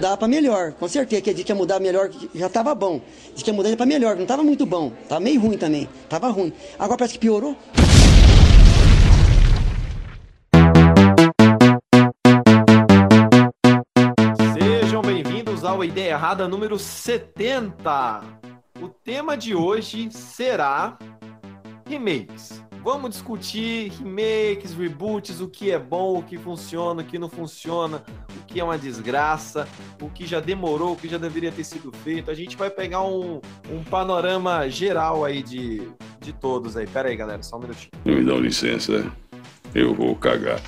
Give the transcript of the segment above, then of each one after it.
mudar pra melhor. Com certeza que ele que ia mudar melhor, já tava bom. Disse que ia mudar pra melhor, não tava muito bom. Tava meio ruim também. Tava ruim. Agora parece que piorou. Sejam bem-vindos ao Ideia Errada número 70. O tema de hoje será remakes. Vamos discutir remakes, reboots, o que é bom, o que funciona, o que não funciona, que é uma desgraça, o que já demorou, o que já deveria ter sido feito. A gente vai pegar um, um panorama geral aí de, de todos aí. Pera aí, galera, só um minutinho. Me dão licença, eu vou cagar.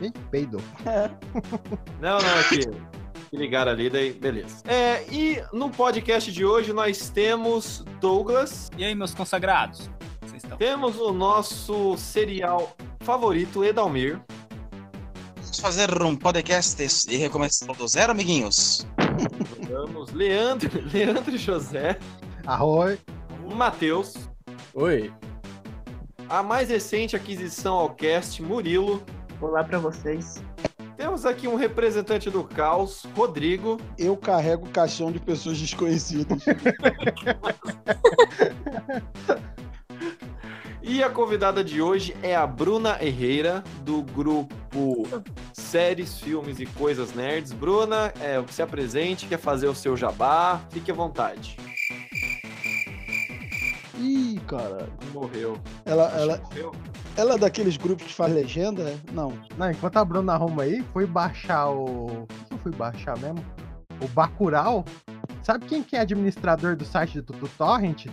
Ih, peidou. Não, não, aqui. Se ligaram ali, daí beleza. É, e no podcast de hoje nós temos Douglas, E aí, meus consagrados? Vocês estão? temos o nosso serial favorito, Edalmir. Vamos fazer um podcast e recomeçar do zero, amiguinhos. Temos Leandro, Leandro José, Arroi. Matheus, Oi. a mais recente aquisição ao cast, Murilo. Olá pra vocês. Temos aqui um representante do caos, Rodrigo. Eu carrego caixão de pessoas desconhecidas. E a convidada de hoje é a Bruna Herrera, do grupo Séries, Filmes e Coisas Nerds. Bruna, é, se apresente, quer fazer o seu jabá, fique à vontade. Ih, cara. Morreu. Ela, ela, Morreu? ela é daqueles grupos que faz legenda? é? Não. Não, enquanto a Bruna arruma aí, fui baixar o. O que que eu fui baixar mesmo? O Bacurau. Sabe quem que é administrador do site do, do Torrent?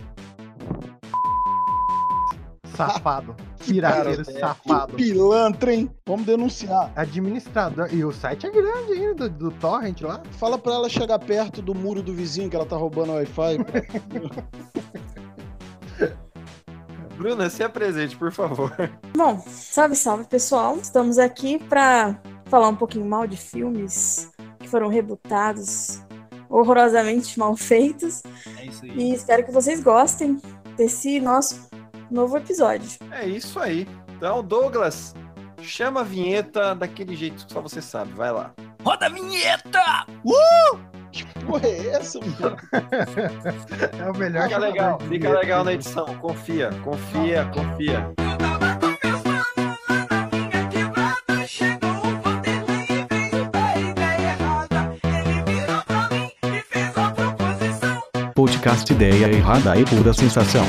Safado. Pirateiro Que safado. pilantra, hein? Vamos denunciar. Administrador. E o site é grande ainda do, do Torrent lá. Fala pra ela chegar perto do muro do vizinho que ela tá roubando o Wi-Fi. Bruna, se apresente, por favor. Bom, salve, salve pessoal. Estamos aqui pra falar um pouquinho mal de filmes que foram rebutados, horrorosamente mal feitos. É isso aí. E espero que vocês gostem desse nosso novo episódio. É isso aí. Então, Douglas, chama a vinheta daquele jeito que só você sabe. Vai lá. Roda a vinheta! que porra é essa, mano? É o melhor Fica legal, fica vinheta. legal na edição. Confia, confia, confia. Podcast Ideia Errada e Pura Sensação.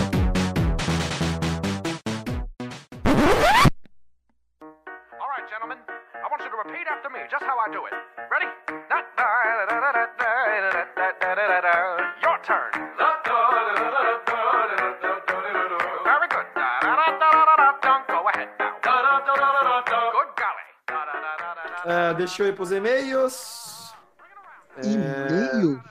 Deixa eu ir pros e-mails. É, E-mail?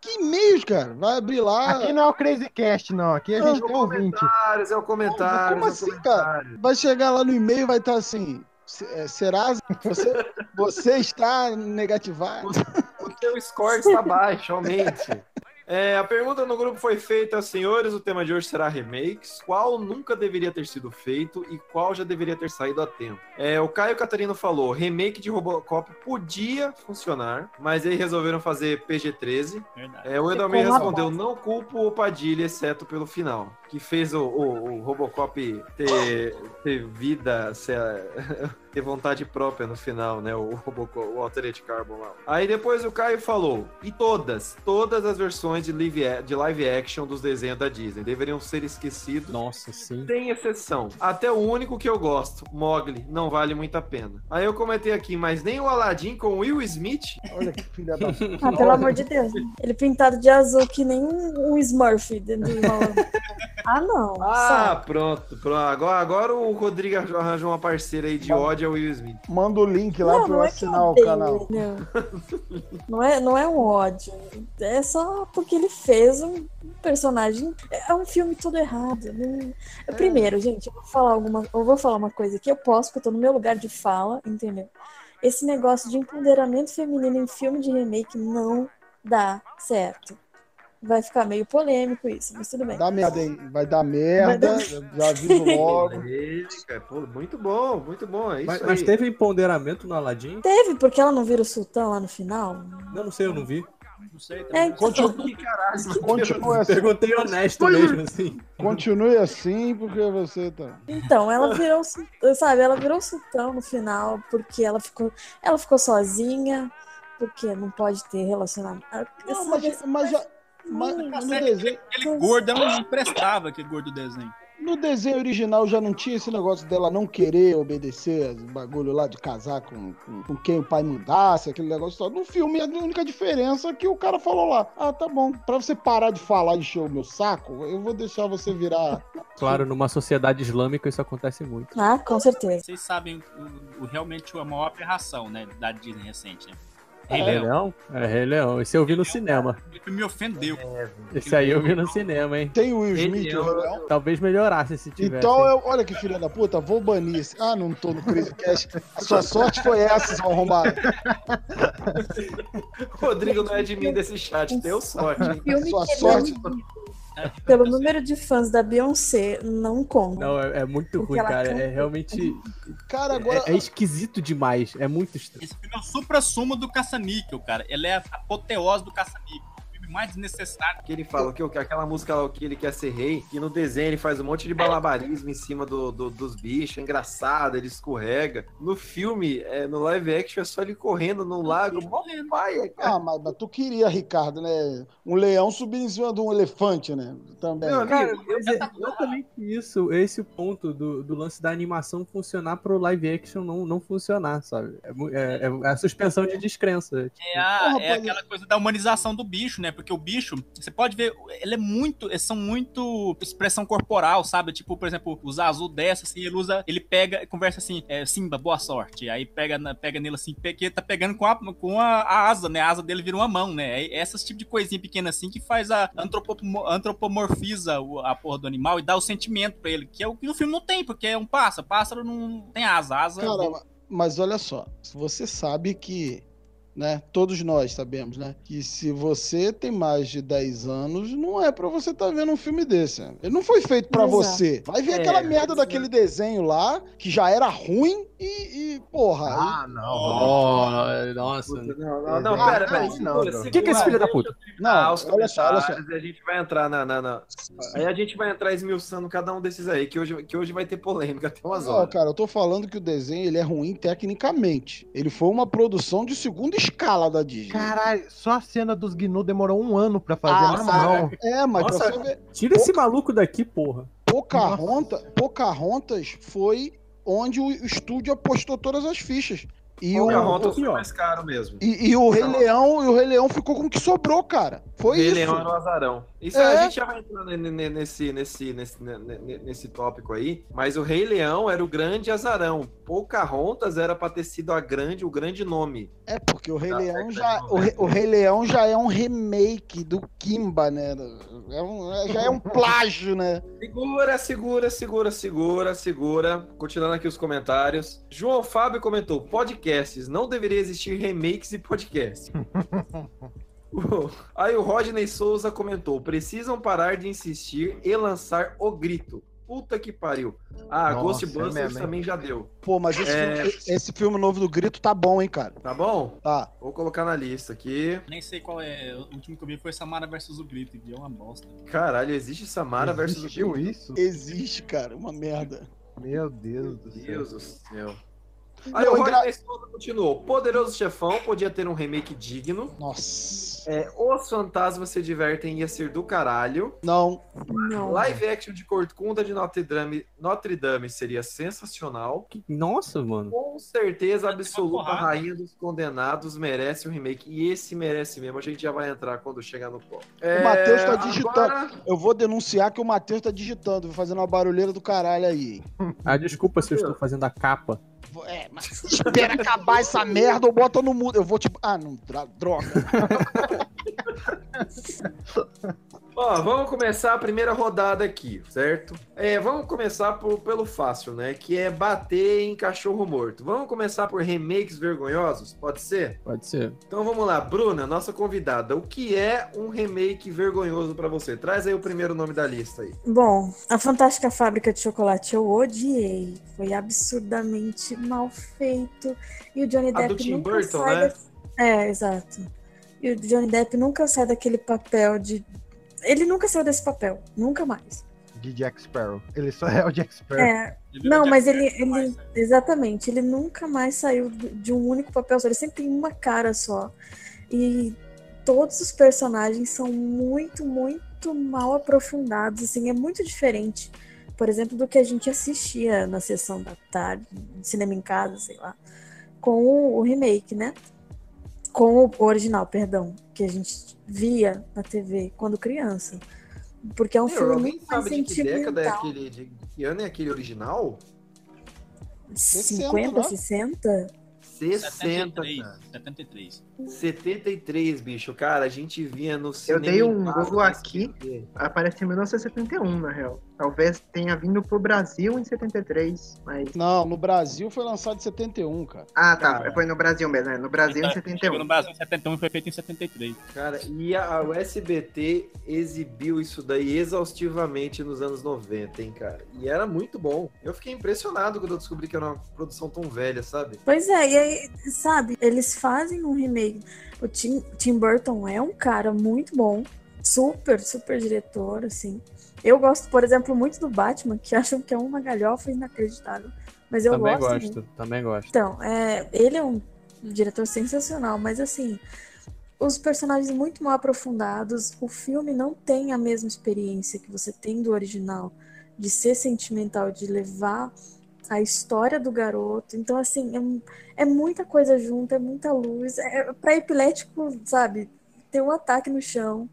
Que e-mails, cara? Vai abrir lá. Aqui não é o Crazy Cast, não. Aqui a Não, gente tem ouvinte. Comentários, é o comentário. Como assim, cara? Vai chegar lá no e-mail e vai estar assim. "Se- é, Será? Você, você está negativado? O teu score está baixo, aumente. É, a pergunta no grupo foi feita, senhores. O tema de hoje será remakes. Qual nunca deveria ter sido feito e qual já deveria ter saído a tempo? É, o Caio Catarino falou: remake de Robocop podia funcionar, mas aí resolveram fazer PG-13. Verdade. É, o uma respondeu: não culpo o Padilha, exceto pelo final. Que fez o, o- o Robocop ter, ter vida, ser, ter vontade própria no final, né? O Robocop, o Altered Carbon lá. Aí depois o Caio falou: e todas, todas as versões de live, de live action dos desenhos da Disney deveriam ser esquecidos. Nossa, sim. Sem exceção. Até o único que eu gosto, Mogli, não vale muito a pena. Aí eu comentei aqui, mas nem o Aladdin com Will Smith Olha que filha da. Ah, pelo amor de Deus. Ele pintado de azul que nem um Smurf dentro de uma... Ah, não. Ah, sabe? pronto, pronto. Agora, agora o Rodrigo arranjou uma parceira aí de ódio ao Will Smith. Manda o link lá Não, pra eu não é que assinar o odeio, canal. Não. Não é, não é um ódio. É só porque ele fez um personagem. É um filme todo errado. Não- É. Primeiro, gente, eu vou falar alguma. Eu vou falar uma coisa que eu posso, porque eu tô no meu lugar de fala, entendeu? Esse negócio de empoderamento feminino em filme de remake não dá certo. Vai ficar meio polêmico isso, mas tudo bem. Dá merda, hein? Vai dar merda, já aviso logo. Pô, muito bom, muito bom. É isso Mas, aí. mas teve empoderamento no Aladdin? Teve, porque ela não vira o sultão lá no final? Não, não sei, eu não vi. Não sei É, também. então, Continue, Caralho, continue assim, Perguntei honesto mesmo, assim. continue assim, porque você tá. então, ela virou, sabe, ela virou o sultão no final, porque ela ficou, ela ficou sozinha, porque não pode ter relacionamento. Não, sabe, mas, mas, mas no, desenho, Aquele gordo não prestava, aquele gordo do desenho. no desenho original já não tinha esse negócio dela não querer obedecer os bagulho lá de casar com, com, com quem o pai mandasse, aquele negócio só. No filme, a única diferença é que o cara falou lá: ah, tá bom, pra você parar de falar e encher o meu saco, eu vou deixar você virar. Claro, numa sociedade islâmica isso acontece muito. Ah, com certeza. Vocês sabem o, o- realmente a maior aberração, né, da Disney recente, né? É. Rei Rei Leão. É, Rei Leão. Esse eu vi no cinema. Ele me ofendeu. Esse aí eu vi no cinema, hein? Tem o Will Smith, é o Rei Leão. Talvez melhorasse se tivesse. Então, eu, olha que filha da puta, vou banir esse. Ah, não tô no Crazy Cast. A sua sorte foi essa, seu arrombado. Rodrigo não é de mim desse chat, deu sorte. hein? Sua sorte. não- pelo número de fãs da Beyoncé, não conta. Não, é, é muito Porque ruim, cara. canta. É realmente. Cara, agora. É, é esquisito demais. É muito estranho. Esse filme é o supra-sumo do caça-níquel, cara. Ele é a apoteose do caça-níquel. O mais desnecessário. Que ele fala que, que aquela música lá, que ele quer ser rei, e no desenho ele faz um monte de balabarismo em cima do, do- dos bichos, é engraçado, ele escorrega. No filme, é, no live action, é só ele correndo no lago, mó paia, cara. Ah, mas, mas tu queria, Ricardo, né? Um leão subir em cima de um elefante, né? Também. Amigo, Cara, eu- exatamente isso. Esse o ponto do, do lance da animação funcionar pro live action não, não funcionar, sabe? É, é- é a suspensão de descrença. Tipo, É, a- Porra, é aquela coisa da humanização do bicho, né? Porque o bicho, você pode ver, ele é muito, eles são muito expressão corporal, sabe? Tipo, por exemplo, os azul desce, assim, ele usa, ele pega, conversa assim, é, Simba, boa sorte. Aí pega, pega nele assim, porque tá pegando com, a, com a, a asa, né? A asa dele vira uma mão, né? É essas tipo de coisinha pequena assim que faz a antropomo- antropomorfiza o- a porra do animal e dá o sentimento pra ele, que é o que no filme não tem, porque é um pássaro, pássaro não tem asa, asa Cara, ma- mas olha só, você sabe que, né, todos nós sabemos, né, que se você tem mais de 10 anos, não é pra você estar vendo um filme desse. né? Ele não foi feito pra Exato. você. Vai ver É, aquela merda mas- daquele desenho lá, que já era ruim e, e, porra, Ah, não. Oh, nossa. Não, não, não, pera, não, pera. não. O que, que é esse filho da puta? não, Ah, os olha só, olha só. comentários, e a gente vai entrar na, na, na- Aí a gente vai entrar esmiuçando cada um desses aí, que hoje, que hoje vai ter polêmica até umas Não, horas. cara, eu tô falando que o desenho ele é ruim tecnicamente. Ele foi uma produção de segunda escala da Disney. Caralho, só a cena dos Gnu demorou um ano pra fazer Ah, mão. É, mas Nossa, pra você ver, Tira esse maluco daqui, porra. Pocahontas, Pocahontas foi onde o estúdio apostou todas as fichas. E o, Pocahontas foi mais caro mesmo. e, e o Rei Leão, e o Rei Leão ficou com o que sobrou, cara. Foi Rei isso. Leão era o azarão. Isso É. a gente já vai entrar ne- nesse, nesse, nesse, ne- ne- nesse tópico aí. Mas o Rei Leão era o grande azarão. Pocahontas era pra ter sido a grande, o grande nome. É porque o Rei Leão já, o Rei, o Rei Leão já é um remake do Kimba, né? É um- é- já é um plágio, né? Segura, segura, segura, segura, segura. Continuando aqui os comentários. João Fábio comentou: podcasts. Não deveria existir remakes e podcasts. Aí o Rodney Souza comentou: precisam parar de insistir e lançar o grito. Puta que pariu. Ah, Nossa, Ghostbusters é também já deu. Pô, mas esse, É. filme, esse filme novo do Grito tá bom, hein, cara? Tá bom? Tá. Vou colocar na lista aqui. Nem sei qual é. O último que eu vi foi Samara versus o Grito, e é uma bosta. Caralho, existe Samara versus o Grito. isso? Existe, cara, uma merda. Meu Deus do céu. Deus do céu. Aí Não, o engra- Souza continuou. Poderoso Chefão podia ter um remake digno. Nossa. É, Os Fantasmas Se Divertem ia ser do caralho. Não. Não. Live action de Corcunda de Notre Dame, Notre Dame seria sensacional. Que- Nossa, mano. Com certeza absoluta. Rainha dos Condenados merece um remake. E esse merece mesmo. A gente já vai entrar quando chegar no pó. O Matheus tá É, digitando. agora- Eu vou denunciar que o Matheus tá digitando, fazendo uma barulheira do caralho aí. Ah, desculpa se eu estou fazendo a capa. É, mas espera acabar essa merda ou bota no mudo. Eu vou tipo. Ah, não, droga. Ó, vamos começar a primeira rodada aqui, certo? É, vamos começar por- pelo fácil, né? Que é bater em cachorro morto. Vamos começar por remakes vergonhosos? Pode ser? Pode ser. Então vamos lá, Bruna, nossa convidada. O que é um remake vergonhoso pra você? Traz aí o primeiro nome da lista aí. Bom, a Fantástica Fábrica de Chocolate eu odiei. Foi absurdamente mal feito. E o Johnny A Depp do Tim nunca Burton, sai né? da- É, exato. E o Johnny Depp nunca sai daquele papel de. Ele nunca saiu desse papel. Nunca mais. De Jack Sparrow. Ele só é o Jack Sparrow. É. Não, mas ele, ele. Exatamente. Ele nunca mais saiu de um único papel só. Ele sempre tem uma cara só. E todos os personagens são muito, muito mal aprofundados. Assim, é muito diferente. Por exemplo, do que a gente assistia na sessão da tarde, cinema em casa, sei lá, com o, o remake, né? Com o original, perdão, que a gente via na TV quando criança. Porque é um Meu, filme alguém muito mais sabe de que década é sentimental. aquele. De que ano é aquele original? 50, né? 60? 60, 73. cara. 73. 73, bicho. Cara, a gente via no Eu cinema. dei um Google aqui, aparece em 1971, na real. Talvez tenha vindo pro Brasil em 73, mas... Não, no Brasil foi lançado em 71, cara. Ah, tá, Cara. foi no Brasil mesmo, né? No Brasil em Então, Chegou 71. no Brasil em 71 e foi feito em 73. Cara, e a, o SBT exibiu isso daí exaustivamente nos anos 90, hein, cara? E era muito bom. Eu fiquei impressionado quando eu descobri que era uma produção tão velha, sabe? Pois é, e aí, sabe, eles fazem um remake. O Tim, Tim Burton é um cara muito bom, super, super diretor, assim. Eu gosto, por exemplo, muito do Batman, que acham que é uma galhofa inacreditável. Mas eu também gosto. gosto, também gosto. Então, é, ele é um diretor sensacional, mas assim, os personagens muito mal aprofundados, o filme não tem a mesma experiência que você tem do original, de ser sentimental, de levar a história do garoto. Então, assim, é, é muita coisa junto, é muita luz. É, para epilético, sabe, ter um ataque no chão.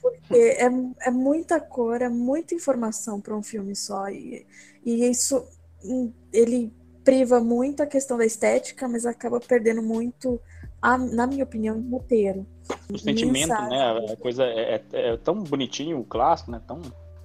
Porque é, é muita cor, é muita informação para um filme só. E, e isso hum, ele priva muito a questão da estética, mas acaba perdendo muito, a- na minha opinião, o roteiro. O sentimento, Mensagem. né? A coisa é, é- é tão bonitinho, o clássico, né? Tão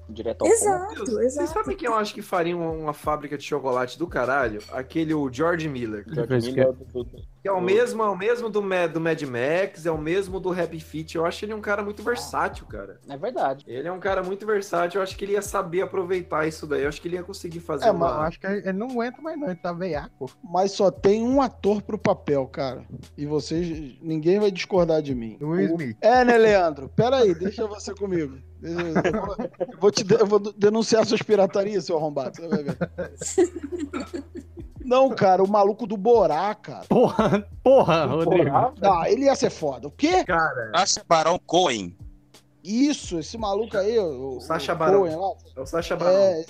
direto ao ponto. Exato, Vocês exato. sabem quem eu acho que faria uma, uma fábrica de chocolate do caralho? Aquele o George Miller. Fez Miller, do- do- Que é o mesmo, é o mesmo do, do Mad Max, é o mesmo do Happy Feet. Eu acho ele um cara muito versátil, cara. É verdade. Ele é um cara muito versátil. Eu acho que ele ia saber aproveitar isso daí. Eu acho que ele ia conseguir fazer É, uma... Eu acho que ele não aguenta mais não, ele tá veiaco. Mas só tem um ator pro papel, cara. E vocês. Ninguém vai discordar de mim. Will O- Smith. É, né, Leandro? Pera aí, deixa você comigo. Eu vou, te, de- eu vou denunciar suas piratarias, seu arrombado. Você vai ver. Não, cara, o maluco do Borá, cara. Porra, porra, Rodrigo. Ah, ele ia ser foda. O quê? Cara, Sacha Barão Cohen. Isso, esse maluco aí, o, O Sacha o Baron. Cohen lá. é o Sacha Baron. É,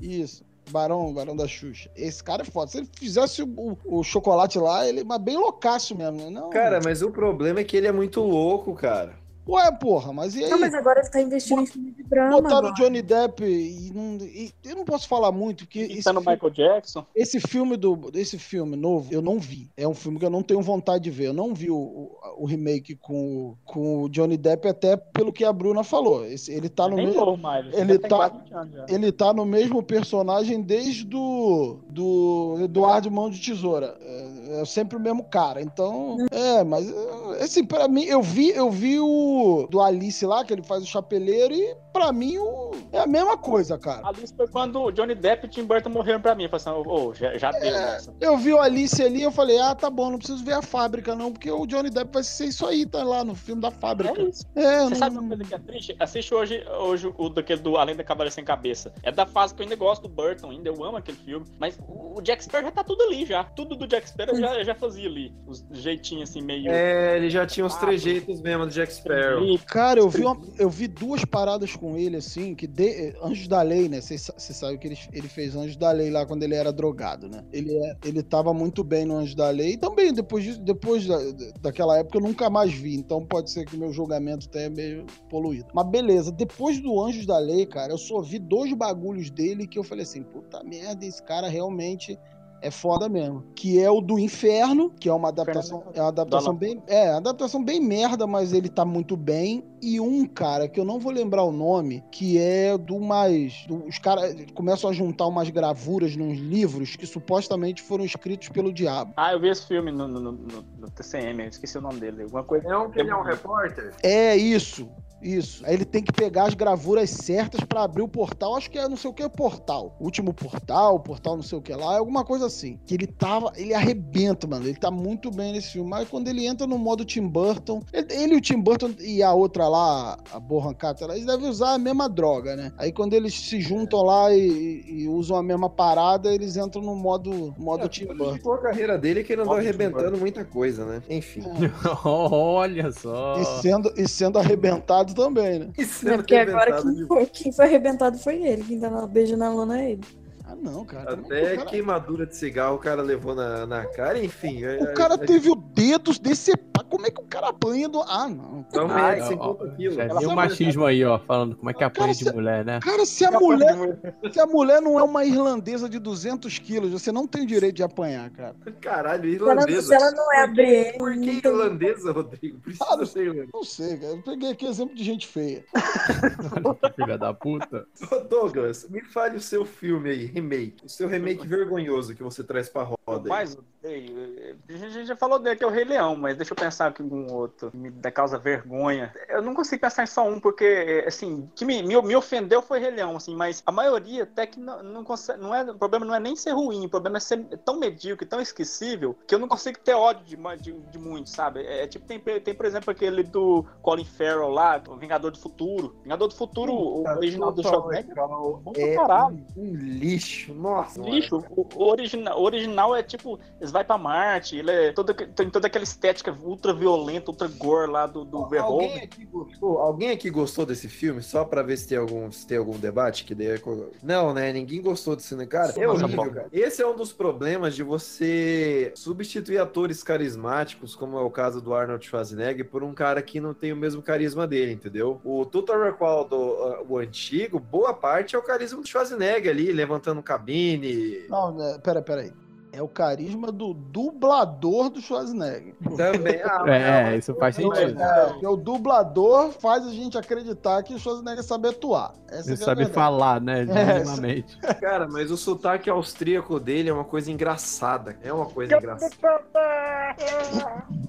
isso. Barão, Barão da Xuxa. Esse cara é foda. Se ele fizesse o, o chocolate lá, ele é bem loucaço mesmo, né? Não, Cara, mas o problema é que ele é muito louco, cara. Ué, porra, mas e aí? Não, mas agora ele tá investindo em filme de drama. Botaram agora. o Johnny Depp e, não, e eu não posso falar muito, porque E esse, tá no filme, Michael Jackson. esse filme do esse filme novo eu não vi. É um filme que eu não tenho vontade de ver. Eu não vi o, o, o remake com, o- com o Johnny Depp, até pelo que a Bruna falou. Esse- ele tá no mesmo. ele tá- quase 20 anos já. Ele tá no mesmo personagem desde do, do Eduardo Mão de Tesoura. É, é sempre o mesmo cara. Então, é, mas é, assim, pra mim, eu vi, eu vi o do Alice lá, que ele faz o chapeleiro, e pra mim o, é a mesma coisa, cara. Ali foi quando o Johnny Depp e o Tim Burton morreram pra mim. Eu falei assim, ô, já, já deu É. nessa. Eu vi o Alice ali eu falei, ah, tá bom, não preciso ver a fábrica, não, porque o Johnny Depp vai ser isso aí, tá lá no filme da fábrica. É isso. É, Você não- sabe uma coisa que é triste? Assiste hoje, hoje o daquele do Além da Cavaleira Sem Cabeça. É da fase que eu ainda gosto do Burton, ainda eu amo aquele filme. Mas o Jack Sparrow já tá tudo ali já. Tudo do Jack Sparrow eu já, já fazia ali. Os jeitinhos assim, meio. É, ele já tinha os trejeitos mesmo do Jack Sparrow. Cara, eu vi, uma- eu vi duas paradas com ele, assim, que de, Anjos da Lei, né? Você sabe que ele, ele fez Anjos da Lei lá quando ele era drogado, né? Ele, é- ele tava muito bem no Anjos da Lei. E também, depois, depois da, daquela época, eu nunca mais vi. Então pode ser que meu julgamento tenha meio poluído. Mas beleza, depois do Anjos da Lei, cara, eu só vi dois bagulhos dele que eu falei assim, puta merda, esse cara realmente é foda mesmo. Que é o do Inferno, que é uma adaptação, é uma adaptação bem, é, uma adaptação bem merda, mas ele tá muito bem. e um cara que eu não vou lembrar o nome, que é do mais. do- os caras começam a juntar umas gravuras nos livros que supostamente foram escritos pelo diabo. Ah, eu vi esse filme no, no, no- no TCM, eu esqueci o nome dele. Alguma coisa. É um que ele é um repórter? É isso. Isso. Aí ele tem que pegar as gravuras certas pra abrir o portal. Acho que é não sei o que portal. Último portal, portal não sei o que lá, é alguma coisa assim. Que ele tava. Ele arrebenta, mano. Ele tá muito bem nesse filme. Mas quando ele entra no modo Tim Burton, ele, ele e o Tim Burton e a outra lá, a Bohan Carter, eles devem usar a mesma droga, né? Aí quando eles se juntam lá e, e- usam a mesma parada, eles entram no modo, modo Tim Burton. Ficou a carreira dele que ele andou arrebentando muita coisa, né? Enfim. Olha só. E sendo, e sendo arrebentado também, né? É porque agora quem foi, quem foi arrebentado foi ele. Quem tá na- beijando a lona é ele. Ah, não, cara. Até queimadura de cigarro o cara levou na, na cara, enfim. é, O cara teve o dedo decepado. Como é que o cara apanha do. Ah, não. Então, Ah, é, ó, 50 ó, quilos. Já viu o machismo aí, ó, falando como é que apanha de mulher, né? Cara, se a mulher. Se a mulher não é uma irlandesa de 200 quilos, você não tem o direito de apanhar, cara. Caralho, Se ela, irlandesa. se ela não é a Brienne, Por que irlandesa, Rodrigo? Precisa ser irlandesa. Não sei, cara. Eu peguei aqui exemplo de gente feia. Filha da puta. Ô, Douglas, me fale o seu filme aí, remake. O seu remake vergonhoso que você traz pra roda. aí. Mais odeio. A gente já falou dele que é o Rei Leão, mas deixa eu pensar aqui em algum outro que me dá causa vergonha. Eu não consigo pensar em só um, porque, assim, o que me, me, me ofendeu foi Rei Leão, assim, mas a maioria até que não, não consegue. Não é, o problema não é nem ser ruim, o problema é ser tão medíocre, tão esquecível, que eu não consigo ter ódio de, de, de muito, sabe? É, é tipo, tem, tem, por exemplo, aquele do Colin Farrell lá, o Vingador do Futuro. Vingador do Futuro, o original do Schwarzenegger. É um, um lixo, nossa. Lixo, o, o original, o original é tipo, eles vai pra Marte, ele é todo, tem toda aquela estética ultra violenta, ultra gore lá do, do Alguém aqui, gostou, alguém aqui gostou desse filme? Só pra ver se tem algum, se tem algum debate? Que daí é Não, né? Ninguém gostou desse filme. Cara, é horrível, cara. Esse é um dos problemas de você substituir atores carismáticos, como é o caso do Arnold Schwarzenegger, por um cara que não tem o mesmo carisma dele, entendeu? O Total Recall, do, uh, o antigo, boa parte é o carisma do Schwarzenegger ali, levantando cabine. Não, né, pera, pera aí. É o carisma do dublador do Schwarzenegger. Também. Ah, É, isso faz sentido. É, porque o dublador faz a gente acreditar que o Schwarzenegger sabe atuar. Essa Ele é a sabe falar, né? É, Minimamente. Cara, mas o sotaque austríaco dele é uma coisa engraçada. É uma coisa engraçada.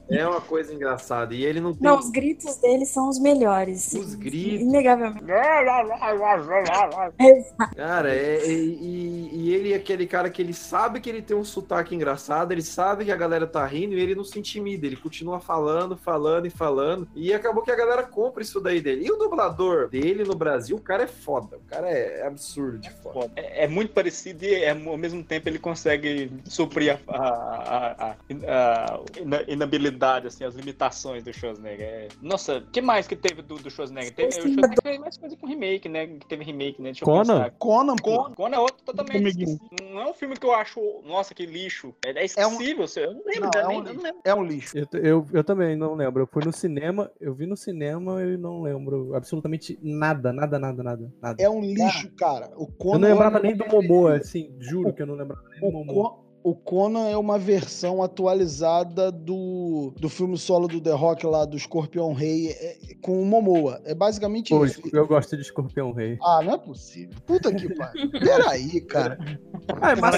É uma coisa engraçada. E ele não tem. Não, os gritos dele são os melhores. Os gritos. Inegavelmente. Cara, é, é- e, e ele é aquele cara que ele sabe que ele tem um sotaque engraçado, ele sabe que a galera tá rindo e ele não se intimida, ele continua falando, falando e falando. E acabou que a galera compra isso daí dele. E o dublador dele no Brasil, o cara é foda. O cara é absurdo de foda. É, é muito parecido e é, ao mesmo tempo ele consegue suprir a, a, a- a- a ina- inabilidade, assim, as limitações do Schwarzenegger. É- Nossa, o que mais que teve do, do Schwarzenegger? Teve, o Schwarzenegger fez mais coisa com remake, né? Que teve remake, né? Deixa Conan? Conan. Conan, Conan é outro totalmente esquecido. Não é um filme que eu acho, nossa, que lixo. É, é esquecível, você- eu não lembro, Não, já é um não lembro. É um lixo. Eu, eu, eu também não lembro. Eu fui no cinema, eu vi no cinema e não lembro absolutamente nada, nada, nada, nada. nada. É um lixo, cara. O Conan Eu não lembrava nem do Momoa, assim, juro que eu não lembrava nem do O, Momoa. O Conan é uma versão atualizada do, do filme solo do The Rock lá, do Escorpião Rei, é- com o Momoa. É basicamente Pô, isso. eu gosto de Escorpião Rei. Ah, não é possível. Puta que pariu. Peraí, cara. Ah, é massa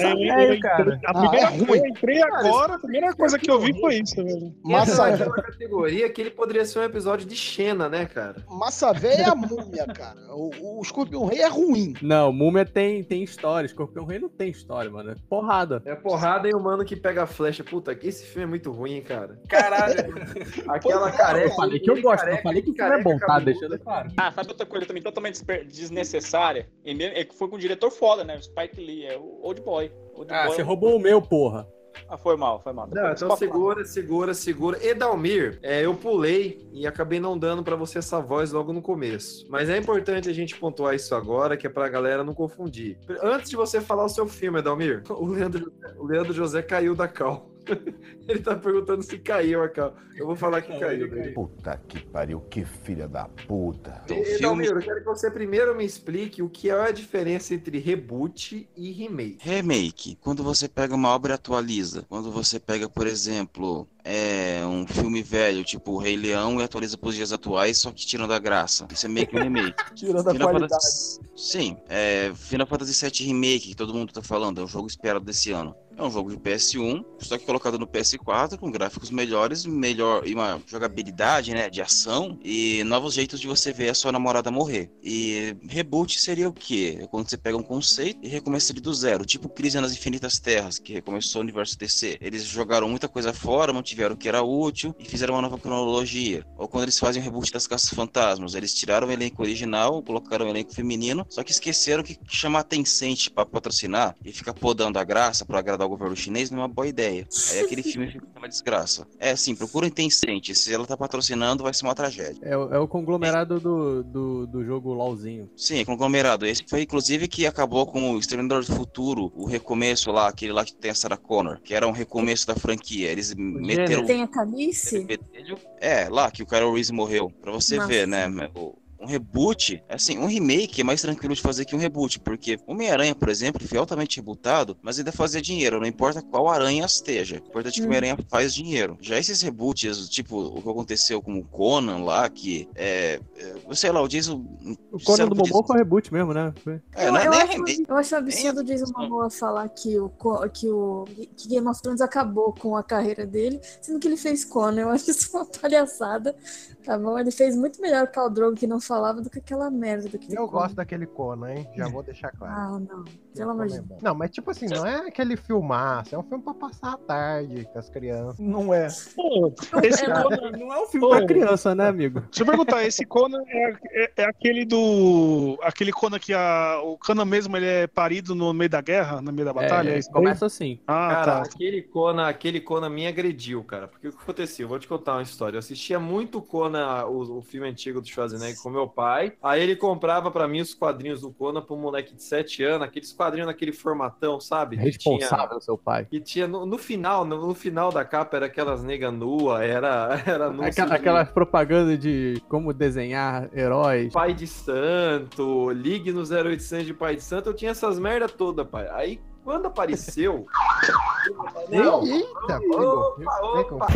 Cara. A Ah, primeira é ruim. coisa, eu entrei agora, a primeira coisa que eu vi foi isso, velho. Massa, Essa é uma categoria que ele poderia ser um episódio de Xena, né, cara? Massa Véia é a múmia, cara. O, o Escorpião Rei é ruim. Não, Múmia tem, tem história. Escorpião Rei não tem história, mano. É porrada. É porrada e o mano que pega a flecha. Puta, que esse filme é muito ruim, hein, cara. Caralho. Aquela careca. Eu falei que eu gosto, careca, eu falei que o filme é bom, tá? careca Deixando claro. Ah, sabe outra coisa também totalmente desnecessária? E mesmo- é que foi com um diretor foda, né? O Spike Lee, é o Old Boy. Old Ah, Boy você é roubou o meu, porra. Ah, foi mal, foi mal. Não, Depois então segura, segura, segura. Edalmir, é, eu pulei e acabei não dando pra você essa voz logo no começo. Mas é importante a gente pontuar isso agora, que é pra galera não confundir. Antes de você falar o seu filme, Edalmir, o Leandro, o Leandro José caiu da cal. Ele tá perguntando se caiu, Acá. Eu vou falar que caiu. daí. Puta que pariu, que filha da puta. E, Dalmiro, eu quero que você primeiro me explique o que é a diferença entre reboot e remake. Remake, quando você pega uma obra e atualiza. Quando você pega, por exemplo, é, um filme velho, tipo o Rei Leão, e atualiza para os dias atuais, só que tirando a graça. Isso é meio que um remake. Tirando a qualidade. Fantasy- Sim, é, Final Fantasy VII Remake, que todo mundo tá falando, é um jogo esperado desse ano. É um jogo de PS1, só que colocado no PS4, com gráficos melhores, melhor e uma jogabilidade, né, de ação e novos jeitos de você ver a sua namorada morrer. E reboot seria o quê? É quando você pega um conceito e recomeça ele do zero, tipo Crise nas Infinitas Terras, que recomeçou o universo DC. Eles jogaram muita coisa fora, mantiveram o que era útil e fizeram uma nova cronologia. Ou quando eles fazem o reboot das Caças Fantasmas, eles tiraram o elenco original, colocaram o elenco feminino, só que esqueceram que chamar Tencent pra patrocinar e ficar podando a graça pra agradar governo chinês não é uma boa ideia. Aí aquele filme fica uma desgraça. É assim, procurem Tencent, se ela tá patrocinando vai ser uma tragédia. É, o- é o conglomerado do, do, do jogo LOLzinho. Sim, é conglomerado. Esse foi inclusive que acabou com o Exterminador do Futuro, o recomeço lá, aquele lá que tem a Sarah Connor, que era um recomeço da franquia. Eles meteram Tem a Calice? É, lá que o Carol Reese morreu. Pra você Nossa. ver, né? o- Um reboot, assim, um remake é mais tranquilo de fazer que um reboot, porque Homem-Aranha, por exemplo, foi altamente rebootado, mas ainda fazia dinheiro, não importa qual aranha esteja. O importante é que o Hum. Homem-Aranha faz dinheiro. Já esses reboots, tipo o que aconteceu com o Conan lá, que é. é sei lá, o Jason. O Conan do Momô foi reboot mesmo, né? Foi. É, eu, não é eu nem acho, remake. eu acho absurdo o Jason Momoa falar que o, que o que Game of Thrones acabou com a carreira dele, sendo que ele fez Conan. Eu acho isso uma palhaçada, tá bom? Ele fez muito melhor o Khal Drogo que não falava do que aquela merda do que Eu gosto daquele Conan, hein? Já vou deixar claro. Ah, não. Pelo amor de Deus. Não, mas tipo assim, não é aquele filmaço, é um filme pra passar a tarde com as crianças. Não é. Pô, esse Não, Conan. não é um filme pra criança, né, amigo? Deixa eu perguntar, esse Conan é, é, é aquele do. Aquele Conan que a, o Conan mesmo ele é parido no meio da guerra, no meio da batalha? É, daí? começa assim. Ah, cara, tá. aquele Conan, aquele Conan me agrediu, cara. Porque o que aconteceu? Vou te contar uma história. Eu assistia muito Conan, o, o filme antigo do Schwarzenegger com meu pai. Aí ele comprava pra mim os quadrinhos do Conan um moleque de 7 anos, aqueles quadrinhos naquele formatão, sabe? Responsável, seu pai. Que tinha no, no final, no, no final da capa era aquelas nega nua, era era Aquela, de aquela propaganda de como desenhar heróis. Pai de Santo, ligue no 0800 de Pai de Santo, eu tinha essas merda toda, pai. Aí quando apareceu, não, Eita, opa, opa,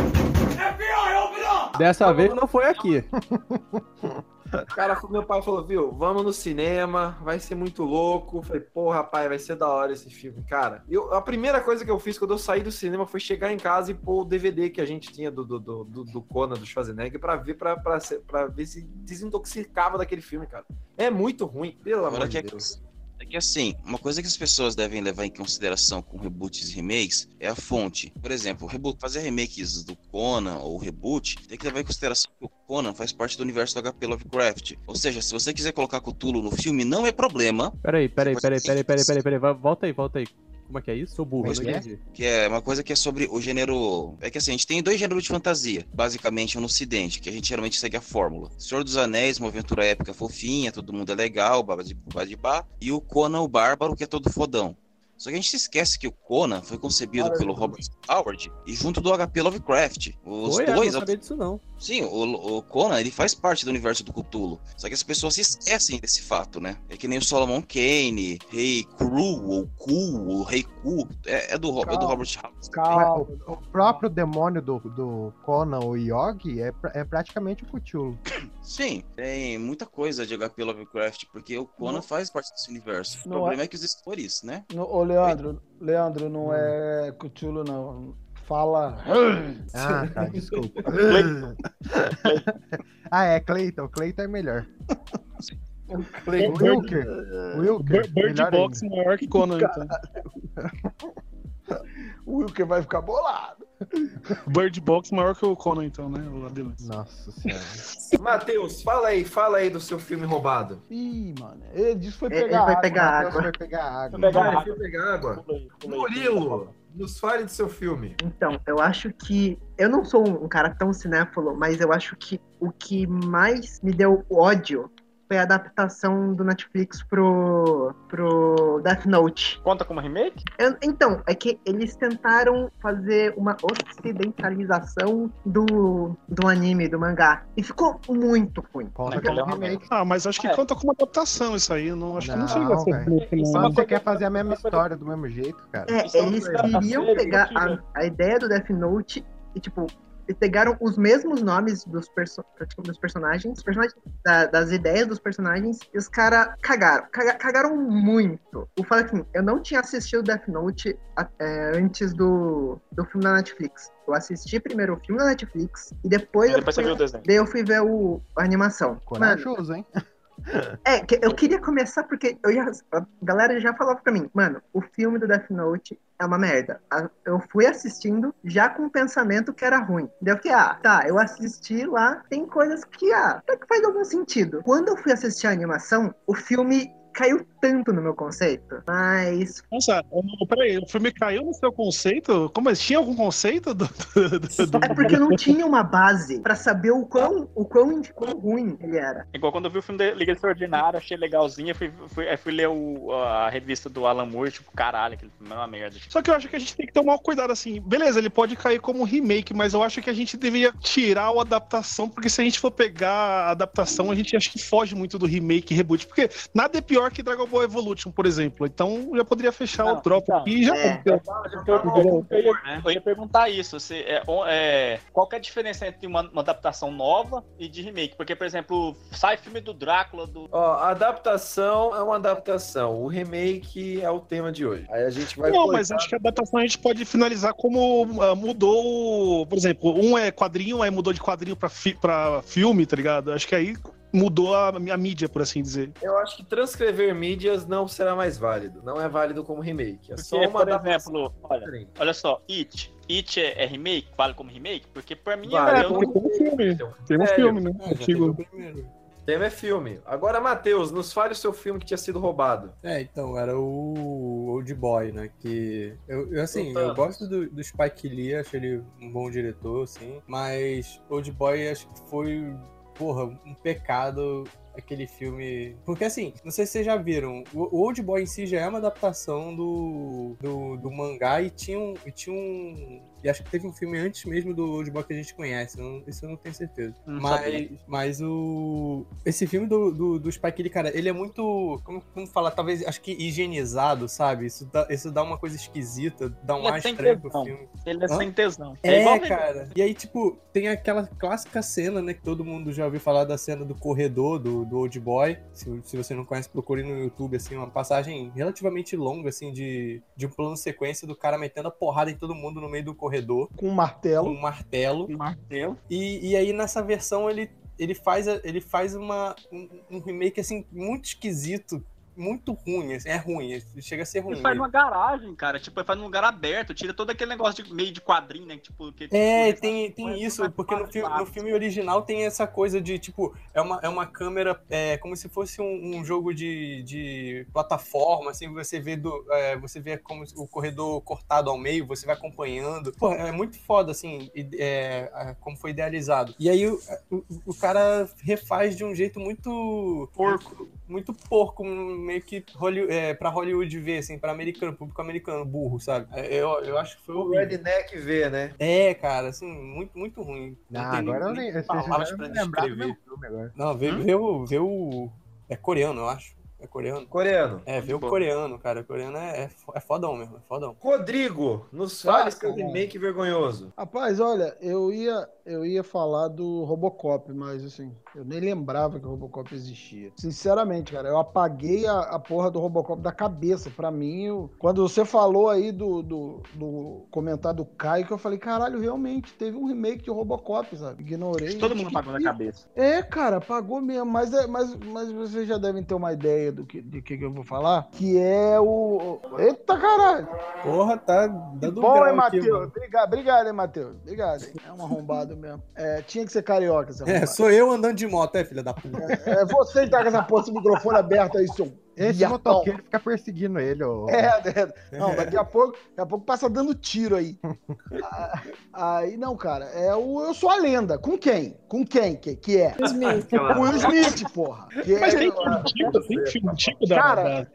Dessa vez não foi aqui. O cara, meu pai falou, viu, vamos no cinema, vai ser muito louco. Eu Falei, pô, rapaz, vai ser da hora esse filme, cara. Eu, a primeira coisa que eu fiz quando eu saí do cinema foi chegar em casa e pôr o DVD que a gente tinha do, do, do, do, do Conan, do Schwarzenegger, pra ver, pra, pra, pra ver se desintoxicava daquele filme, cara. É muito ruim, pelo Agora amor que de é, Deus. É que assim, uma coisa que as pessoas devem levar em consideração com reboots e remakes é a fonte. Por exemplo, fazer remakes do Conan ou reboot, tem que levar em consideração que o Conan faz parte do universo do HP Lovecraft. Ou seja, se você quiser colocar Cthulhu no filme, não é problema. Peraí, peraí, peraí, peraí, peraí, peraí, peraí. Volta aí, volta aí. Como é que é isso? Sou burro, Como é não é? Que é uma coisa que é sobre o gênero. É que assim, a gente tem dois gêneros de fantasia, basicamente no ocidente, que a gente geralmente segue a fórmula. Senhor dos Anéis, uma aventura épica fofinha, todo mundo é legal, baba de bar. E o Conan o Bárbaro, que é todo fodão. Só que a gente se esquece que o Conan foi concebido pelo Robert Howard e junto do HP Lovecraft. Os Oi, eu dois. não sabia disso não. Sim, o, o Conan, ele faz parte do universo do Cthulhu. Só que as pessoas se esquecem desse fato, né? É que nem o Solomon Kane, Rei Cru, ou Ku, ou Rei Ku. É, é do, é do Robert Howard. Calma. O, o próprio demônio do, do Conan, o Yogi, é, é praticamente o Cthulhu. Sim, tem muita coisa de HP Lovecraft, porque o Conan Não- faz parte desse universo. O Não problema é- é que os escritores, né? No- ô, Leandro, Leandro, não é Cthulhu, não. Fala. Ah, tá, desculpa. ah, é, Clayton. Clayton é melhor. Clayton. Wilker. Wilker. Bir- Bird melhor Box maior que Conan, então. O Wilker vai ficar bolado. Bird Box maior que o Conan, então, né? O Adelis. Nossa senhora. Matheus, fala aí, fala aí do seu filme roubado. Ih, mano. Ele disse que foi Ele pegar vai água. pegar Matheus água. foi pegar água. Pegar Ah, ele água. foi pegar água. Murilo, nos fale do seu filme. Então, eu acho que. Eu não sou um cara tão cinéfilo, mas eu acho que o que mais me deu ódio foi a adaptação do Netflix pro, pro Death Note. Conta como remake? Eu- então, é que eles tentaram fazer uma ocidentalização do, do anime, do mangá. E ficou muito ruim. Ah, mas acho que É. conta como adaptação isso aí. Não, acho que não chega a Não, ser velho. remake, não. Quando você quer fazer a mesma história do mesmo jeito, cara. É, é eles queriam pegar a, a ideia do Death Note e, tipo, eles pegaram os mesmos nomes dos, perso dos personagens, personagens da- das ideias dos personagens, e os caras cagaram. Caga- cagaram muito. O fato é que assim, eu não tinha assistido Death Note é, antes do, do filme da Netflix. Eu assisti primeiro o filme da Netflix e depois, E eu, depois você fui, viu o desenho. daí eu fui ver o, a animação. Mano, Corajoso, hein? É, que eu queria começar porque eu já, a galera já falava pra mim, mano, o filme do Death Note é uma merda. Eu fui assistindo já com o pensamento que era ruim. Daí eu fiquei, ah, tá, eu assisti lá, tem coisas que, ah, até que faz algum sentido. Quando eu fui assistir a animação, o filme caiu tanto no meu conceito, mas Nossa, peraí, o filme caiu no seu conceito? Como é? Tinha algum conceito do. do- do- do- é porque eu não tinha uma base pra saber o quão, o quão, quão ruim ele era. Igual quando eu vi o filme Liga Extraordinária, achei legalzinho, fui, fui, aí fui ler o- a revista do Alan Moore, tipo, caralho, aquele filme é uma merda. Tipo, Só que eu acho que a gente tem que tomar cuidado assim. Beleza, ele pode cair como remake, mas eu acho que a gente deveria tirar a adaptação, porque se a gente for pegar a adaptação, a gente acha que foge muito do remake e reboot. Porque nada é pior que Dragon Ball Evolution, por exemplo. Então já poderia fechar o drop aqui e já. é. Eu, eu- eu ia, eu ia perguntar isso. Se, é, é, qual que é a diferença entre uma, uma adaptação nova e de remake? Porque, por exemplo, sai filme do Drácula, do. Ó, a adaptação é uma adaptação. O remake é o tema de hoje. Aí a gente vai. Não, mas cortar- acho que a adaptação a gente pode finalizar como ah, mudou. Por exemplo, um é quadrinho, aí mudou de quadrinho pra, fi, pra filme, tá ligado? Acho que aí mudou a, a mídia, por assim dizer. Eu acho que transcrever mídias não será mais válido. Não é válido como remake. É só Porque, uma por exemplo, olha, olha só, It. It é, é remake? Vale como remake? Porque pra mim Vale, eu porque não- Tem um filme. Tem um É, filme, né? Já Antigo. tema é filme. Agora, Matheus, nos fale o seu filme que tinha sido roubado. É, então, era o Old Boy, né? Que. Eu, eu, assim, Voltando. eu gosto do, do Spike Lee, acho ele um bom diretor, assim. Mas Old Boy acho que foi, porra, um pecado aquele filme. Porque assim, não sei se vocês já viram, o Old Boy em si já é uma adaptação do, do, do mangá e tinha um. E tinha um. E acho que teve um filme antes mesmo do Old Boy que a gente conhece, eu não- isso eu não tenho certeza. Não mas, sabia. mas o. Esse filme do, do, do Spike Lee, cara, ele é muito. Como, como falar? Talvez, acho que higienizado, sabe? Isso dá, isso dá uma coisa esquisita, dá um Ele é ar estranho pro filme. Ele é Hã? sem tesão. É, igual cara. E aí, tipo, tem aquela clássica cena, né? Que todo mundo já ouviu falar da cena do corredor do, do Old Boy. Se, se você não conhece, procure no YouTube, assim, uma passagem relativamente longa, assim, de, de um plano sequência do cara metendo a porrada em todo mundo no meio do corredor. Com um martelo. Com um martelo. Um martelo. E, e aí, nessa versão, ele, ele faz, ele faz uma, um, um remake, assim, muito esquisito. Muito ruim, assim, é ruim, chega a ser ruim. Ele faz numa garagem, cara. Tipo, ele faz num lugar aberto, tira todo aquele negócio de meio de quadrinho, né? Tipo, que, É, tipo, tem, tem isso, porque no filme, no filme original tem essa coisa de, tipo, é uma, é uma câmera é, como se fosse um, um jogo de, de plataforma, assim, você vê, do, é, você vê como o corredor cortado ao meio, você vai acompanhando. Pô, é muito foda, assim, é, como foi idealizado. E aí o, o, o cara refaz de um jeito muito... Porco. Muito porco, meio que Hollywood, é, pra Hollywood ver, assim, pra americano, público americano, burro, sabe? É, Eu, eu acho que foi O. Redneck vê, né? É, cara, assim, muito, muito ruim. Ah, tem agora eu nem- nem- nem palavras pra descrever. meu filme agora. Não, vê, vê, o, vê o. É coreano, eu acho. É coreano. Coreano. É, vê o coreano, cara. O coreano é, é, é fodão mesmo, é fodão. Rodrigo, nos fale seu cara. remake vergonhoso. Rapaz, olha, eu ia, eu ia falar do Robocop, mas assim, eu nem lembrava que o Robocop existia. Sinceramente, cara, eu apaguei a, a porra do Robocop da cabeça. Pra mim, eu- quando você falou aí do, do, do comentário do Caio, que eu falei, caralho, realmente, teve um remake de Robocop, sabe? Ignorei. Todo mundo apagou na cabeça. É, cara, pagou mesmo, mas, é, mas, mas vocês já devem ter uma ideia do que, de que, eu vou falar, que é o... Eita, caralho! Porra, tá dando Bom, grau hein, Matheus? Obrigado, obrigado, hein, Matheus? Obrigado, hein? É um arrombado mesmo. É, tinha que ser carioca É, sou eu andando de moto, é, filha da puta. É, você que tá com essa porra, esse microfone aberto aí, seu Esse Viatão. motoqueiro fica perseguindo ele, ô. É, é, não, daqui a pouco, daqui a pouco passa dando tiro aí. Ah, Aí, não, cara, é o Eu Sou a Lenda. Com quem? Com quem que, que é? Smith. Com o Will Smith, porra. Que Mas é- tem filme antigo, tem filme antigo da. Cara, da-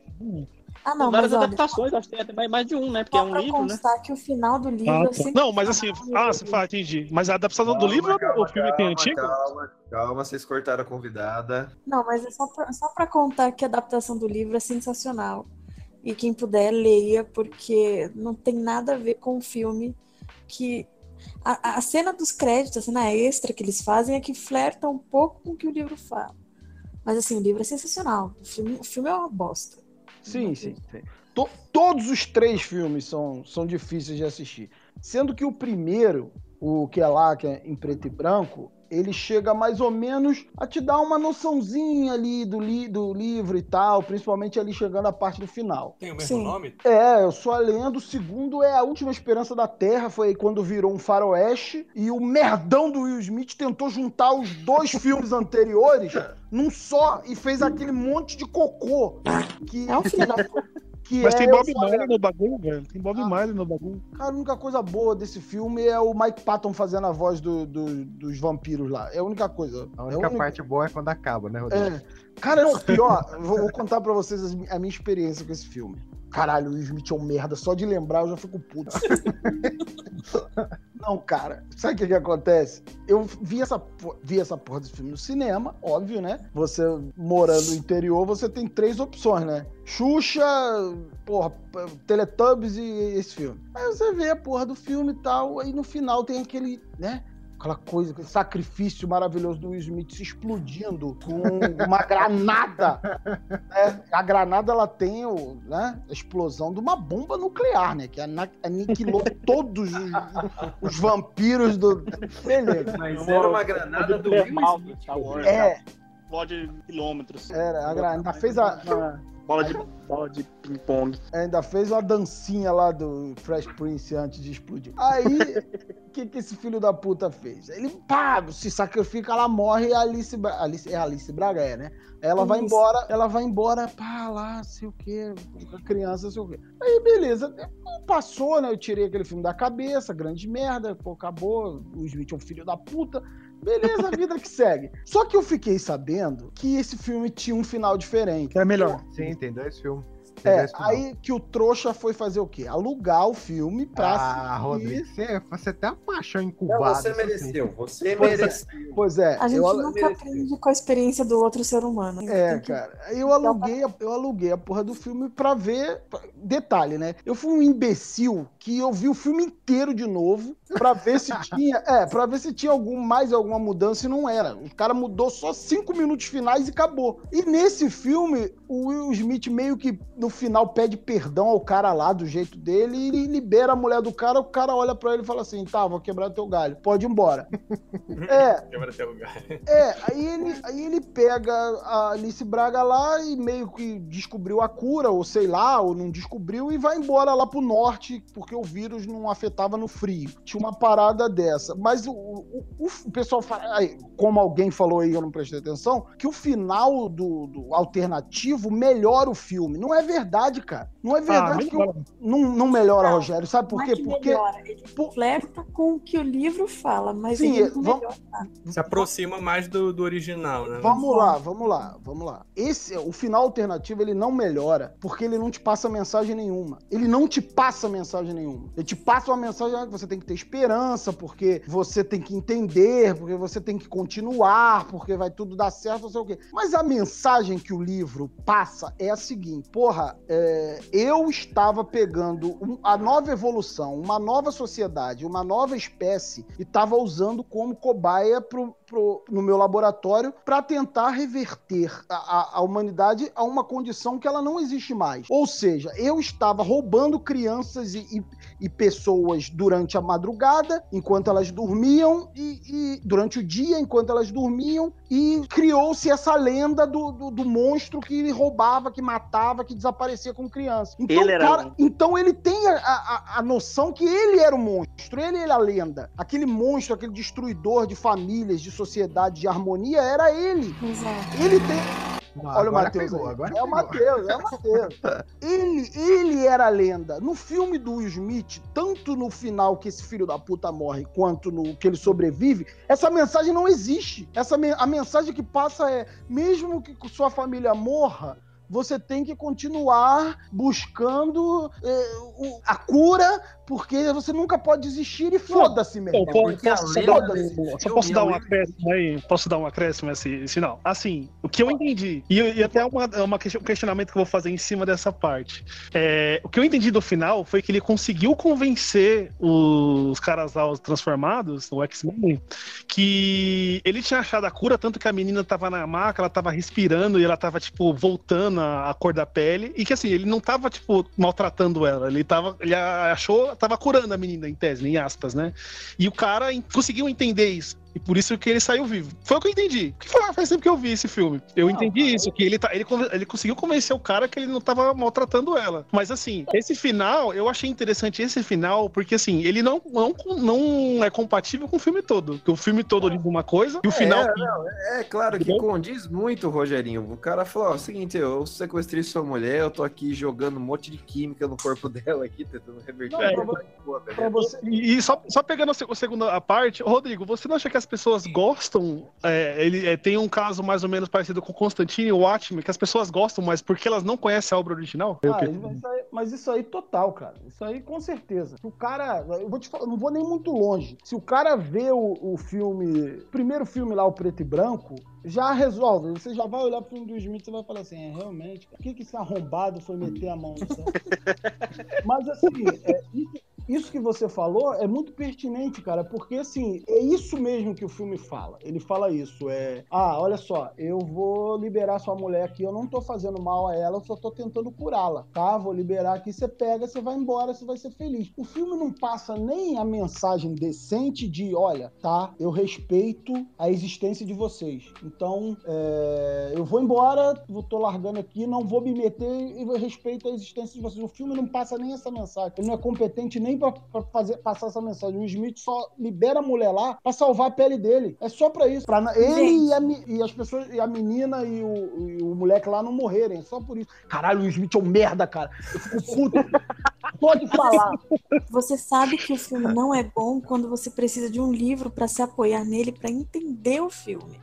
Ah, não, várias mas olha, adaptações, acho que tem até mais, de um, né? Porque é um livro, né? constar que o final do livro Ah, é tá. Não, mas assim, ah, você fala, entendi. Mas a adaptação do livro ou o filme tem antigo? Calma, calma, vocês cortaram a convidada. Não, mas é só pra, só pra contar que a adaptação do livro é sensacional. E quem puder, leia, porque não tem nada a ver com o filme que. A, a cena dos créditos, a cena extra que eles fazem é que flerta um pouco com o que o livro fala. Mas assim, o livro é sensacional. O filme, o filme é uma bosta. Sim, sim. sim. To- todos os três filmes são, são difíceis de assistir. Sendo que o primeiro, o que é lá, que é em preto e branco, ele chega mais ou menos a te dar uma noçãozinha ali do, li, do livro e tal, principalmente ali chegando a parte do final. Tem o mesmo nome? É, eu sou a lenda. O segundo é A Última Esperança da Terra, foi quando virou um faroeste. E o merdão do Will Smith tentou juntar os dois filmes anteriores num só e fez aquele monte de cocô. Que, É um filho da que Mas é tem Bob a Marley no bagulho, velho. Tem Bob Marley no bagulho. Cara, a única coisa boa desse filme é o Mike Patton fazendo a voz do- do- dos vampiros lá. É a única coisa. A é única única- parte boa é quando acaba, né, Rodrigo? É. Cara, não, pior, eu vou, vou contar pra vocês a minha experiência com esse filme. Caralho, o Will Smith é um merda. Só de lembrar eu já fico puto. Não, cara, sabe o que, que acontece? Eu vi essa, vi essa porra desse filme no cinema, óbvio, né? Você morando no interior, você tem três opções, né? Xuxa, porra, Teletubbies e esse filme. Aí você vê a porra do filme e tal, aí no final tem aquele, né? Aquela coisa, aquele sacrifício maravilhoso do Will Smith se explodindo com uma granada. né? A granada ela tem o, né, a explosão de uma bomba nuclear, né? Que aniquilou todos os, os vampiros do. Beleza. Mas era uma granada do Will Smith. Star Wars, É. Explode quilômetros. Era, a gra- ainda fez a. Bola de, bola de ping-pong. Ainda fez uma dancinha lá do Fresh Prince antes de explodir. Aí, o que, que esse filho da puta fez? Ele, pá, se sacrifica, ela morre e a Alice, Bra- Alice é a Alice Braga, é, né? Ela vai embora, ela vai embora, pá, lá, sei o quê, com a criança, sei o quê. Aí, beleza, passou, né? Eu tirei aquele filme da cabeça, grande merda, pô, acabou, o Smith é um filho da puta. Beleza, a vida que segue. Só que eu fiquei sabendo que esse filme tinha um final diferente. É melhor. Sim, tem dois filmes. É, aí que o trouxa foi fazer o quê? Alugar o filme pra Ah, assistir. Rodrigo, você, você tem uma paixão Não, incubada. você mereceu, sim. você Pois é. mereceu. Pois é, A gente eu, nunca aprende com a experiência do outro ser humano. É, que- cara. Eu aluguei, a- eu aluguei a porra do filme pra ver. Detalhe, né? Eu fui um imbecil que eu vi o filme inteiro de novo pra ver se tinha. É, pra ver se tinha algum, mais alguma mudança e não era. O cara mudou só cinco minutos finais e acabou. E nesse filme, o Will Smith meio que no final pede perdão ao cara lá do jeito dele e ele libera a mulher do cara. O cara olha pra ele e fala assim: tá, vou quebrar teu galho, pode ir embora. é, Quebra teu galho. é, aí ele, aí ele pega a Alice Braga lá e meio que descobriu a cura, ou sei lá, ou não descobriu, e vai embora lá pro norte, porque o vírus não afetava no frio. Tinha uma parada dessa. Mas o, o, o pessoal fala, como alguém falou aí, eu não prestei atenção, que o final do, do alternativo melhora o filme. Não é verdade, cara. Não é verdade que o- melhora. não, não melhora, Não, Rogério. Sabe por quê? é que Porque. melhora, ele flerta com o que o livro fala, mas Sim, ele não vamos- melhora. Se aproxima mais do, do original, né? Vamos lá, vamos lá, vamos lá. Esse, o final alternativo, ele não melhora, porque ele não te passa mensagem nenhuma. Ele não te passa mensagem nenhuma. Ele te passa uma mensagem ah, que você tem que ter esperança, porque você tem que entender, porque você tem que continuar, porque vai tudo dar certo, não sei o quê. Mas a mensagem que o livro passa é a seguinte: porra, é, eu estava pegando um- a nova evolução, uma nova sociedade, uma nova espécie, e estava usando como cobaia pro, pro- no meu laboratório para tentar reverter a, a- a humanidade a uma condição que ela não existe mais. Ou seja, eu estava roubando crianças e, e- e pessoas durante a madrugada, enquanto elas dormiam, e, e durante o dia, enquanto elas dormiam, e criou-se essa lenda do, do- do monstro que roubava, que matava, que desaparecia com criança. Então, Ele era cara, um- então ele tem a, a- a noção que ele era o monstro, ele era a lenda. Aquele monstro, aquele destruidor de famílias, de sociedade, de harmonia, era ele. Exato. Ele tem. Olha o Matheus. é o. Matheus, é o Matheus. Ele, ele era a lenda. No filme do Will Smith, tanto no final que esse filho da puta morre, quanto no que ele sobrevive, essa mensagem não existe. Essa, a mensagem que passa é: mesmo que sua família morra, você tem que continuar buscando eh, o- a cura, porque você nunca pode desistir e foda-se mesmo. Porque a posso- desse só posso dar um acréscimo aí? Posso dar um acréscimo esse, esse final? Assim, o que eu entendi, e, e até uma, uma question- um questionamento que eu vou fazer em cima dessa parte. É, o que eu entendi do final foi que ele conseguiu convencer os caras lá, os transformados, o X-Men, que ele tinha achado a cura, tanto que a menina tava na maca, ela tava respirando e ela tava, tipo, voltando a, cor da pele, e que assim, ele não tava, tipo, maltratando ela, ele tava, ele achou, tava curando a menina, em tese, em aspas, né? E o cara conseguiu entender isso. E por isso que ele saiu vivo. Foi o que eu entendi. Que foi, faz tempo que eu vi esse filme. Eu entendi isso, que ele, tá, ele, ele conseguiu convencer o cara que ele não tava maltratando ela. Mas assim, esse final, eu achei interessante esse final, porque assim, ele não, não, não é compatível com o filme todo. Porque o filme todo diz uma coisa, e o final. É, não, é claro que condiz muito, Rogerinho. O cara falou: ó, é o seguinte, eu sequestrei sua mulher, eu tô aqui jogando um monte de química no corpo dela aqui, tentando reverter. É, pra você- E, só, só pegando a segunda a parte, Rodrigo, você não acha que as pessoas gostam? é, ele é, tem um caso mais ou menos parecido com Constantine e Watchmen, que as pessoas gostam, mas porque elas não conhecem a obra original? Ah, mas, isso aí, mas isso aí total, cara. Isso aí com certeza. Se o cara. Eu vou te falar, não vou nem muito longe. Se o cara vê o, o filme. Primeiro filme lá, o preto e branco. Já resolve, você já vai olhar pro filme do Smith e vai falar assim: é, realmente, cara, por que, que esse arrombado foi meter a mão no céu? Mas assim, é, isso, isso que você falou é muito pertinente, cara, porque assim, é isso mesmo que o filme fala. Ele fala isso, é, ah, olha só, eu vou liberar sua mulher aqui, eu não tô fazendo mal a ela, eu só tô tentando curá-la, tá? Vou liberar aqui, você pega, você vai embora, você vai ser feliz. O filme não passa nem a mensagem decente de, olha, tá, eu respeito a existência de vocês. Então, é, eu vou embora, tô largando aqui, não vou me meter e respeito a existência de vocês. O filme não passa nem essa mensagem. Ele não é competente nem pra, pra fazer, passar essa mensagem. O Smith só libera a mulher lá pra salvar a pele dele. É só pra isso. Pra ele e, a e as pessoas, e a menina e o, e o moleque lá não morrerem. É só por isso. Caralho, o Smith é um merda, cara. Eu fico puto. Pode falar. Você sabe que o filme não é bom quando você precisa de um livro pra se apoiar nele pra entender o filme.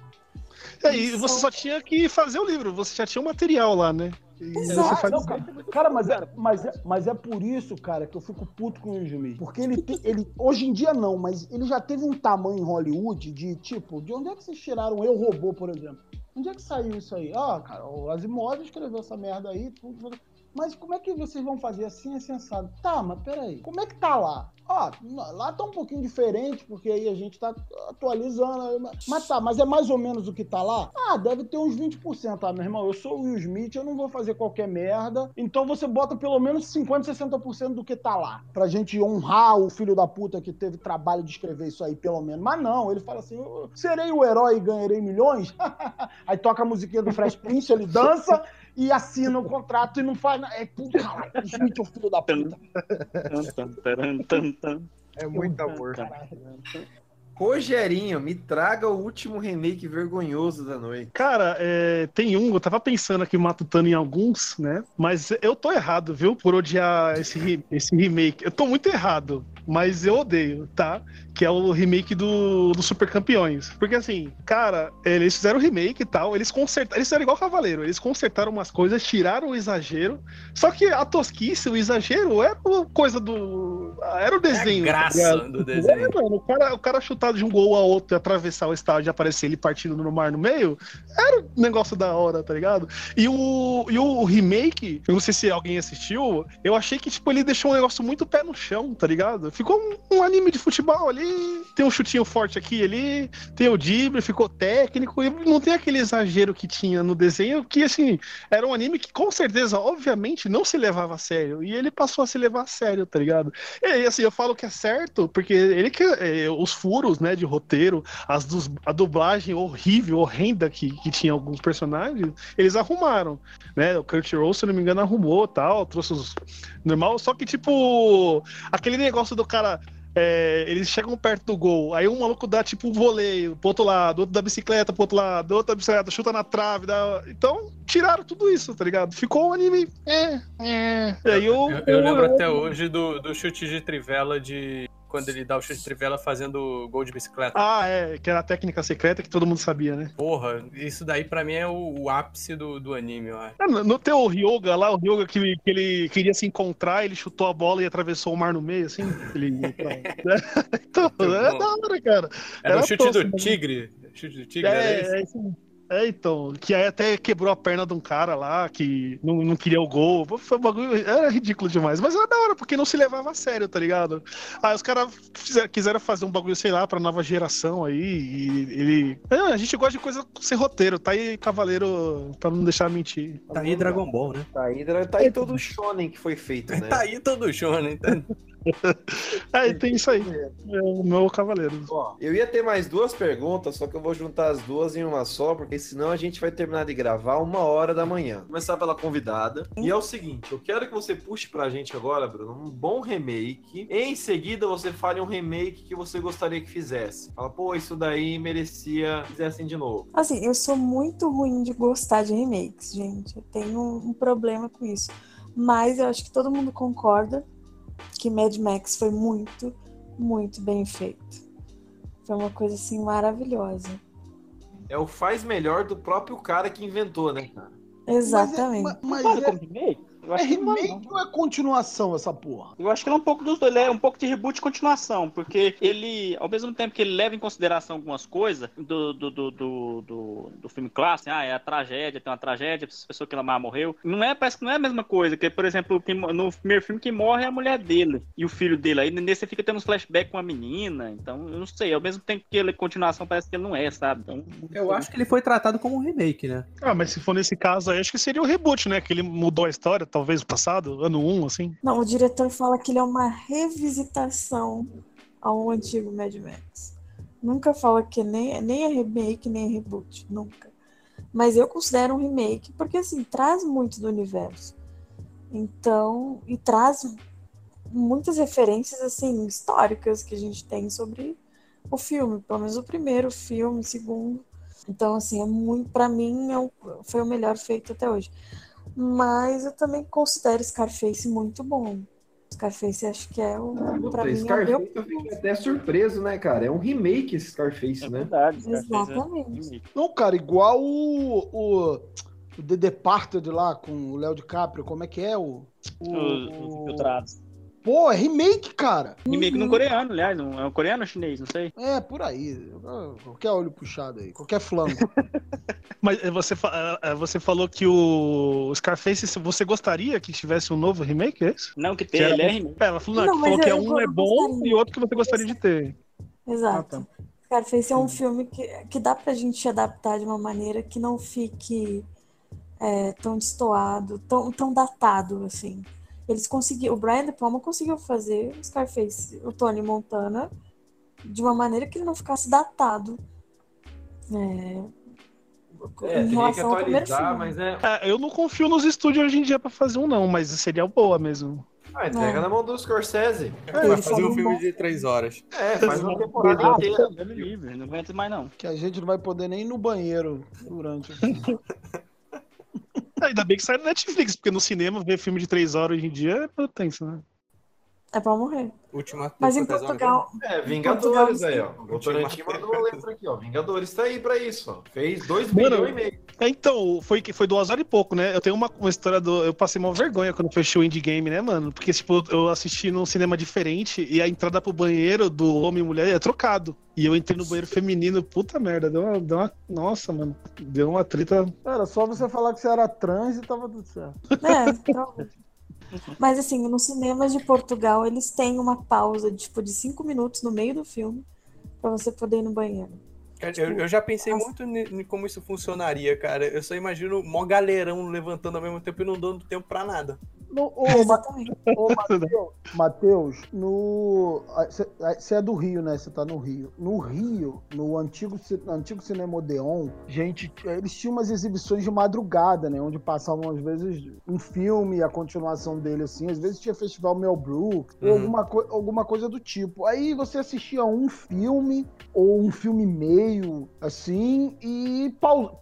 É, e você só tinha que fazer o livro, você já tinha o material lá, né? Você Exato. faz- Não, cara, cara, mas, é, mas, é, mas é por isso, cara, que eu fico puto com o Will Smith. Porque ele, te- ele, hoje em dia não, mas ele já teve um tamanho em Hollywood de tipo, de onde é que vocês tiraram Eu Robô, por exemplo? Onde é que saiu isso aí? Ah, cara, o Asimov escreveu essa merda aí, tudo. Mas como é que vocês vão fazer assim, é sensado? Tá, mas peraí, como é que tá lá? Ó, lá tá um pouquinho diferente, porque aí a gente tá atualizando. Mas tá, mas é mais ou menos o que tá lá? Ah, deve ter uns 20%. Ah, meu irmão, eu sou o Will Smith, eu não vou fazer qualquer merda. Então você bota pelo menos 50%, 60% do que tá lá. Pra gente honrar o filho da puta que teve trabalho de escrever isso aí, pelo menos. Mas não, ele fala assim: serei o herói e ganharei milhões. aí toca a musiquinha do Fresh Prince, ele dança e assina o contrato e não faz nada. É tudo, caralho. O Smith o filho da puta. É muito amor. Rogerinho, me traga o último remake vergonhoso da noite. Cara, é, tem um, eu tava pensando aqui matutando em alguns, né? Mas eu tô errado, viu? Por odiar esse, esse remake. Eu tô muito errado, mas eu odeio, tá? Que é o remake do, do Super Campeões. Porque assim, cara, eles fizeram o remake e tal, eles consertaram. Eles fizeram igual Cavaleiro, eles consertaram umas coisas, tiraram o exagero. Só que a tosquice, o exagero, era uma coisa do. Era o desenho. tá graça ligado? do desenho. É, mano, o cara, o cara chutar de um gol a outro e atravessar o estádio e aparecer ele partindo no mar no meio, era um negócio da hora, tá ligado? E o, e o remake, eu não sei se alguém assistiu, eu achei que, tipo, ele deixou um negócio muito pé no chão, tá ligado? Ficou um, um anime de futebol ali, tem um chutinho forte aqui ali, tem o drible, ficou técnico, e não tem aquele exagero que tinha no desenho, que, assim, era um anime que, com certeza, obviamente, não se levava a sério, e ele passou a se levar a sério, tá ligado? E, assim, eu falo que é certo, porque ele que, é, os furos, né, de roteiro, as dus- a dublagem horrível, horrenda que, que tinha alguns personagens, eles arrumaram, né? O Kurt Russell, se não me engano, arrumou tal, trouxe os normal, só que tipo aquele negócio do cara é, eles chegam perto do gol, aí um maluco dá tipo um voleio pro outro lado, outro da bicicleta pro outro lado, outro da bicicleta, chuta na trave, dá... então tiraram tudo isso, tá ligado? Ficou um anime. É, é. E aí eu, Eu, eu lembro até hoje do, do chute de trivela de. Quando ele dá o chute de trivela fazendo gol de bicicleta. Ah, é, que era a técnica secreta que todo mundo sabia, né? Porra, isso daí pra mim é o, o ápice do, do anime, eu acho. Teu Ryoga lá, o Ryoga que, que ele queria se encontrar, ele chutou a bola e atravessou o mar no meio, assim. Ele... então, é da hora, cara. Era o chute do né? tigre. Chute do tigre, É, era isso? é isso. É, então, que aí até quebrou a perna de um cara lá que não, não queria o gol. Foi um bagulho, era ridículo demais. Mas era da hora, porque não se levava a sério, tá ligado? Aí os caras quiseram fazer um bagulho, sei lá, pra nova geração aí. E ele. É, a gente gosta de coisa sem roteiro, tá aí Cavaleiro pra não deixar mentir. Tá aí Dragon Ball, né? Tá aí, tá aí todo o shonen que foi feito, né? Tá aí todo shonen, tá? Aí tem isso aí. É o meu Cavaleiro. Eu ia ter mais duas perguntas, só que eu vou juntar as duas em uma só, porque senão a gente vai terminar de gravar uma hora da manhã. Vou começar pela convidada. E é o seguinte, eu quero que você puxe pra gente agora, Bruno, um bom remake. Em seguida, você fale um remake que você gostaria que fizesse. Fala, pô, isso daí merecia que fizessem de novo. Assim, eu sou muito ruim de gostar de remakes, gente. Eu tenho um problema com isso. Mas eu acho que todo mundo concorda que Mad Max foi muito, muito bem feito. Foi uma coisa assim maravilhosa. É o faz melhor do próprio cara que inventou, né, cara? Exatamente. Mas é, como remake? Eu é acho que não vale, remake ou é continuação essa porra? Eu acho que ele é um pouco dos dois, ele é um pouco de reboot e continuação, porque ele, ao mesmo tempo que ele leva em consideração algumas coisas do, do, do, do, do, do filme clássico, ah, é a tragédia, tem uma tragédia, essa pessoa que ela amava morreu, não é, parece que não é a mesma coisa, que, por exemplo, no primeiro filme quem morre é a mulher dele e o filho dele, aí nesse você fica tendo uns flashbacks com a menina, então eu não sei, ao mesmo tempo que ele é continuação, parece que ele não é, sabe? Então, Eu acho que ele foi tratado como um remake, né? Ah, mas se for nesse caso aí, acho que seria o reboot, né? Que ele mudou a história, talvez, passado, ano 1, assim. Não, o diretor fala que ele é uma revisitação ao antigo Mad Max. Nunca fala que nem, nem é remake, nem é reboot. Nunca. Mas eu considero um remake porque, assim, traz muito do universo. Então, e traz muitas referências, assim, históricas que a gente tem sobre o filme. Pelo menos o primeiro filme, o segundo. Então, assim, é muito, pra mim, é foi o melhor feito até hoje. Mas eu também considero Scarface muito bom. Scarface acho que é o, pra Puta, mim, é o Scarface meu... eu fiquei até surpreso, né, cara? É um remake esse Scarface, né? verdade, Exatamente. Não, cara, igual o, o, o The Departed lá com o Léo DiCaprio, como é que é o... o, os, os infiltrados. Pô, é remake, cara. Remake Uhum. no coreano, aliás, não, é um coreano ou chinês, não sei. É, por aí. Qualquer olho puxado aí, qualquer flanco. Mas eh, você, fa- eh, você falou que o Scarface, você gostaria que tivesse um novo remake, é isso? Não, que tem, ele é remake. É, ela falou, Não, não, falou que é eu- um eu é bom gostaria. e outro que você gostaria de ter. Exato. Scarface é um filme que, que dá pra gente adaptar de uma maneira que não fique é, tão destoado, tão, tão datado, assim. Eles conseguiram, o Brian De Palma conseguiu fazer o Scarface, o Tony Montana, de uma maneira que ele não ficasse datado. É, É, teria que atualizar, mas é. É, eu não confio nos estúdios hoje em dia pra fazer um, não, mas seria boa mesmo. Ah, entrega É. na mão do Scorsese. Vai fazer um filme de três horas. É, faz uma temporada Ah, inteira. Me livre, não aguento mais não. que a gente não vai poder nem ir no banheiro durante. Ainda bem que sai no Netflix, porque no cinema ver filme de três horas hoje em dia é tenso, né? É pra morrer. Última Mas em Portugal. É, Vingadores Portugal, aí, ó. O Votorantim mandou uma letra aqui, ó. Vingadores tá aí pra isso, ó. Fez 2 Mano, bilhões e meio. É, então, foi, que- foi duas horas e pouco, né? Eu tenho uma, uma história do. Eu passei uma vergonha quando fechou o Indie Game, né, mano? Porque, tipo, eu assisti num cinema diferente e a entrada pro banheiro do homem e mulher é trocado. E eu entrei no banheiro feminino, puta merda, deu uma. Deu uma nossa, mano. Deu uma treta. Era só você falar que você era trans e tava tudo certo. É, então... Mas assim, nos cinemas de Portugal, eles têm uma pausa tipo, de cinco minutos no meio do filme pra você poder ir no banheiro. Cara, eu, eu já pensei muito em em como isso funcionaria, cara. Eu só imagino mó galerão levantando ao mesmo tempo e não dando tempo pra nada. No, ô, Ma- ô, Matheus, Matheus, no. Você é do Rio, né? Você tá no Rio. No Rio, no antigo, antigo Cinema Odeon, gente, eles tinham umas exibições de madrugada, né? Onde passavam, às vezes, um filme e a continuação dele, assim. Às vezes tinha Festival Mel Brooks, ou Uhum. alguma, co- alguma coisa do tipo. Aí você assistia um filme, ou um filme e meio, assim, e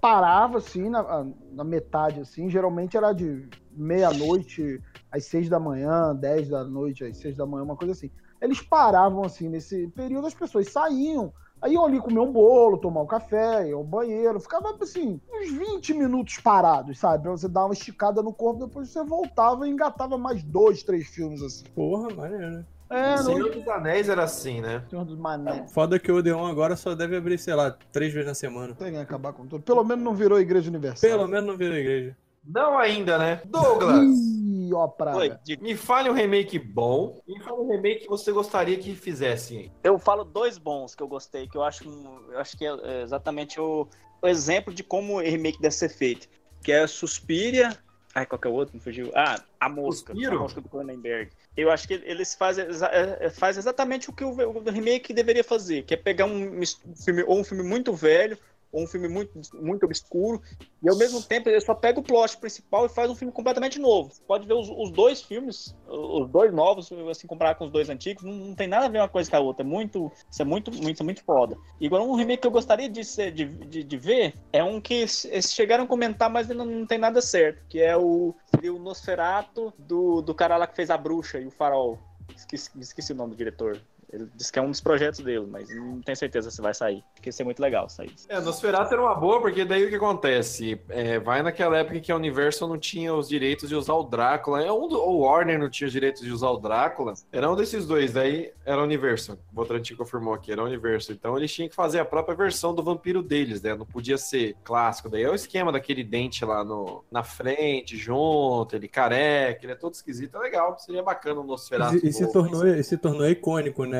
parava, assim, na, na metade, assim. Geralmente era de meia-noite às seis da manhã, dez da noite às seis da manhã, uma coisa assim. Eles paravam, assim, nesse período, as pessoas saíam, aí iam ali comer um bolo, tomar um café, iam ao banheiro, ficava, assim, uns 20 minutos parados, sabe? Pra você dar uma esticada no corpo, depois você voltava e engatava mais dois, três filmes, assim. Porra, maneiro, né? É, Senhor não... dos Anéis era assim, né? Senhor dos Mané. Foda que o Odeon agora só deve abrir, sei lá, três vezes na semana. Tem que acabar com tudo. Pelo menos não virou Igreja Universal. Pelo menos não virou igreja. Não ainda, né? Douglas, Ih, ó, praga. me fale um remake bom e me fale um remake que você gostaria que fizessem. Eu falo dois bons que eu gostei, que eu acho, eu acho que é exatamente o, o exemplo de como o remake deve ser feito. Que é Suspiria. Ai, qual que é o outro? Me fugiu. Ah, A Mosca. Suspiro? A Mosca do Cronenberg. Eu acho que eles fazem exa- é, faz exatamente o que o, remake deveria fazer, que é pegar um filme, ou um filme muito velho, um filme muito, muito obscuro, e ao mesmo tempo ele só pega o plot principal e faz um filme completamente novo. Você pode ver os, os dois filmes, os dois novos, assim, comparar com os dois antigos, não, não tem nada a ver uma coisa com a outra. É muito, isso é muito, muito, muito foda. E agora um remake que eu gostaria de, ser, de, de, de ver é um que eles chegaram a comentar, mas ainda não tem nada certo, que é o, o Nosferato do, do cara lá que fez a bruxa e o farol. Esqueci, esqueci o nome do diretor. Ele disse que é um dos projetos dele, mas não tenho certeza se vai sair. Porque ia ser muito legal sair. É, Nosferatu era uma boa, porque daí o que acontece? É, vai naquela época em que a Universal não tinha os direitos de usar o Drácula. É um do, o Warner não tinha os direitos de usar o Drácula. Era um desses dois, daí era a Universal. O Votantinho confirmou aqui, era a Universal. Então eles tinham que fazer a própria versão do vampiro deles, né? Não podia ser clássico. Daí é o esquema daquele dente lá no, na frente, junto, ele careca, ele é todo esquisito. É legal, seria bacana o Nosferatu. E, e se tornou, e se tornou icônico, né?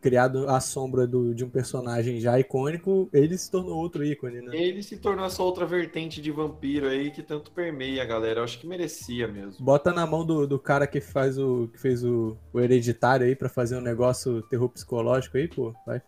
Criado à sombra do, de um personagem já icônico, ele se tornou outro ícone, né? Ele se tornou essa outra vertente de vampiro aí que tanto permeia a galera. Eu acho que merecia mesmo. Bota na mão do, do cara que faz o que fez o, o hereditário aí pra fazer um negócio terror psicológico aí, pô. Vai,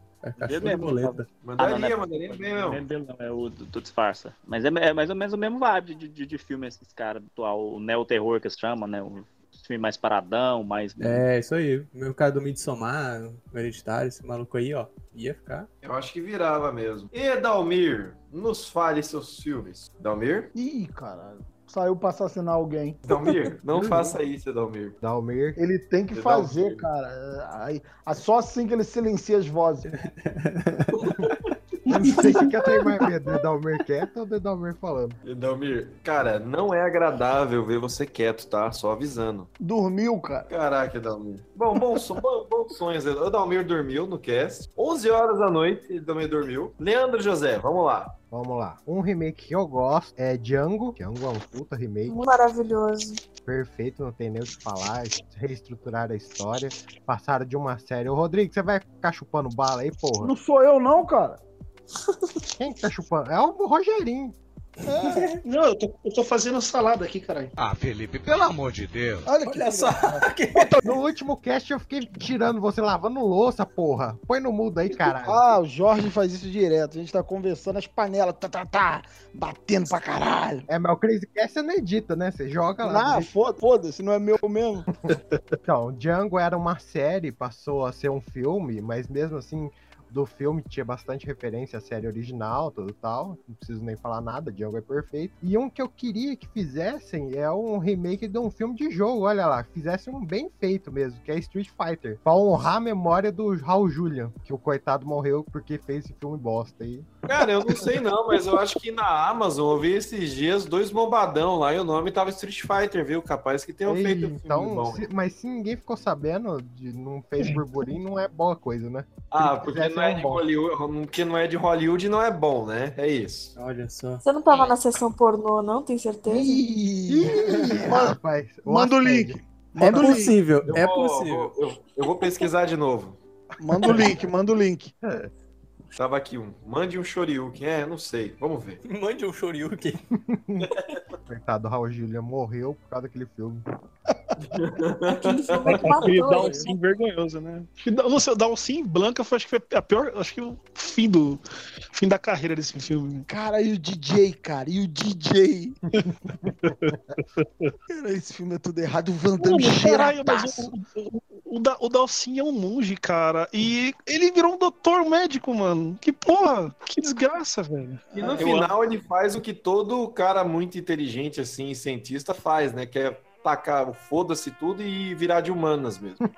de mesmo, boleta. Mandaria, Ah, não, não é- mandaria bem Não é mesmo. dele, não, é o do, do disfarça. Mas é, é mais ou menos o mesmo vibe de, de, de filme, esses caras atual, o neo-terror que se chama, né? O filme mais paradão, mais. É, isso aí. O meu cara do Midsommar, o hereditário, esse maluco aí, ó. Ia ficar. Eu acho que virava mesmo. E Dalmir, nos fale seus filmes. Dalmir? Ih, caralho. Saiu pra assassinar alguém. Dalmir, não faça isso, Dalmir. Dalmir. Ele tem que Você fazer, cara. Aí, é só assim que ele silencia as vozes. Não sei o que eu tenho mais medo, de Dalmir quieto ou de Dalmir falando. Dalmir, cara, não é agradável ver você quieto, tá? Só avisando. Dormiu, cara. Caraca, Dalmir. Bom, bom, bom, bons sonhos. O Dalmir dormiu no cast. 11 horas da noite, ele também dormiu. Leandro José, vamos lá. Vamos lá. Um remake que eu gosto é Django. Django é um puta remake. Maravilhoso. Perfeito, não tem nem o que falar. Reestruturar a história. Passaram de uma série. Ô, Rodrigo, você vai ficar chupando bala aí, porra? Não sou eu, não, cara. Quem que tá chupando? É o Rogerinho. Não, eu tô, eu tô fazendo salada aqui, caralho. Ah, Felipe, pelo amor de Deus. Olha, que Olha só. No último cast eu fiquei tirando você lavando louça, porra. Põe no mudo aí, caralho. Ah, o Jorge faz isso direto. A gente tá conversando as panelas, tá, tá, tá, batendo pra caralho. É, mas o Crazy Cast você não edita, né? Você joga lá. Ah, foda- foda-se, não é meu mesmo. Então, Django era uma série, passou a ser um filme, mas mesmo assim, do filme tinha bastante referência à série original, tudo tal. Não preciso nem falar nada, Django é perfeito. E um que eu queria que fizessem é um remake de um filme de jogo, olha lá, que fizesse um bem feito mesmo, que é Street Fighter. Pra honrar a memória do Raul Julian, que o coitado morreu porque fez esse filme bosta aí. Cara, eu não sei não, mas eu acho que na Amazon eu vi esses dias dois bombadão lá e o nome tava Street Fighter, viu? Capaz que tenham Ei, feito um então, bom. se- mas se ninguém ficou sabendo, de, não fez burburinho, não é boa coisa, né? Ah, porque não é um de bom. Hollywood, porque não é de Hollywood não é bom, né? É isso. Olha só. Você não tava na sessão pornô, não? Tem certeza? Ih, rapaz. Manda o link. É o possível, Eu é vou- possível. eu, eu vou pesquisar de novo. Manda o link, manda o link. Tava aqui um. Mande um Shoryuken. É, não sei. Vamos ver. Mande um Shoryuken. Coitado, o Raul Julian morreu por causa daquele filme. Aquele filme Aquele matou dá um ele. sim vergonhoso, né? Nossa, dar um sim branca foi, acho que foi a pior. Acho que o fim do. Fim da carreira desse filme. Cara, e o DJ, cara, e o DJ. cara, esse filme é tudo errado. O Van Damme Mano, caralho, mas cheiradaço. o, o, o, Da- o Dalsin é um monge, cara. E ele virou um doutor médico, mano. Que porra, que desgraça, velho. E no Eu final ele faz o que todo cara muito inteligente, assim, cientista faz, né? Que é tacar o foda-se tudo e virar de humanas mesmo.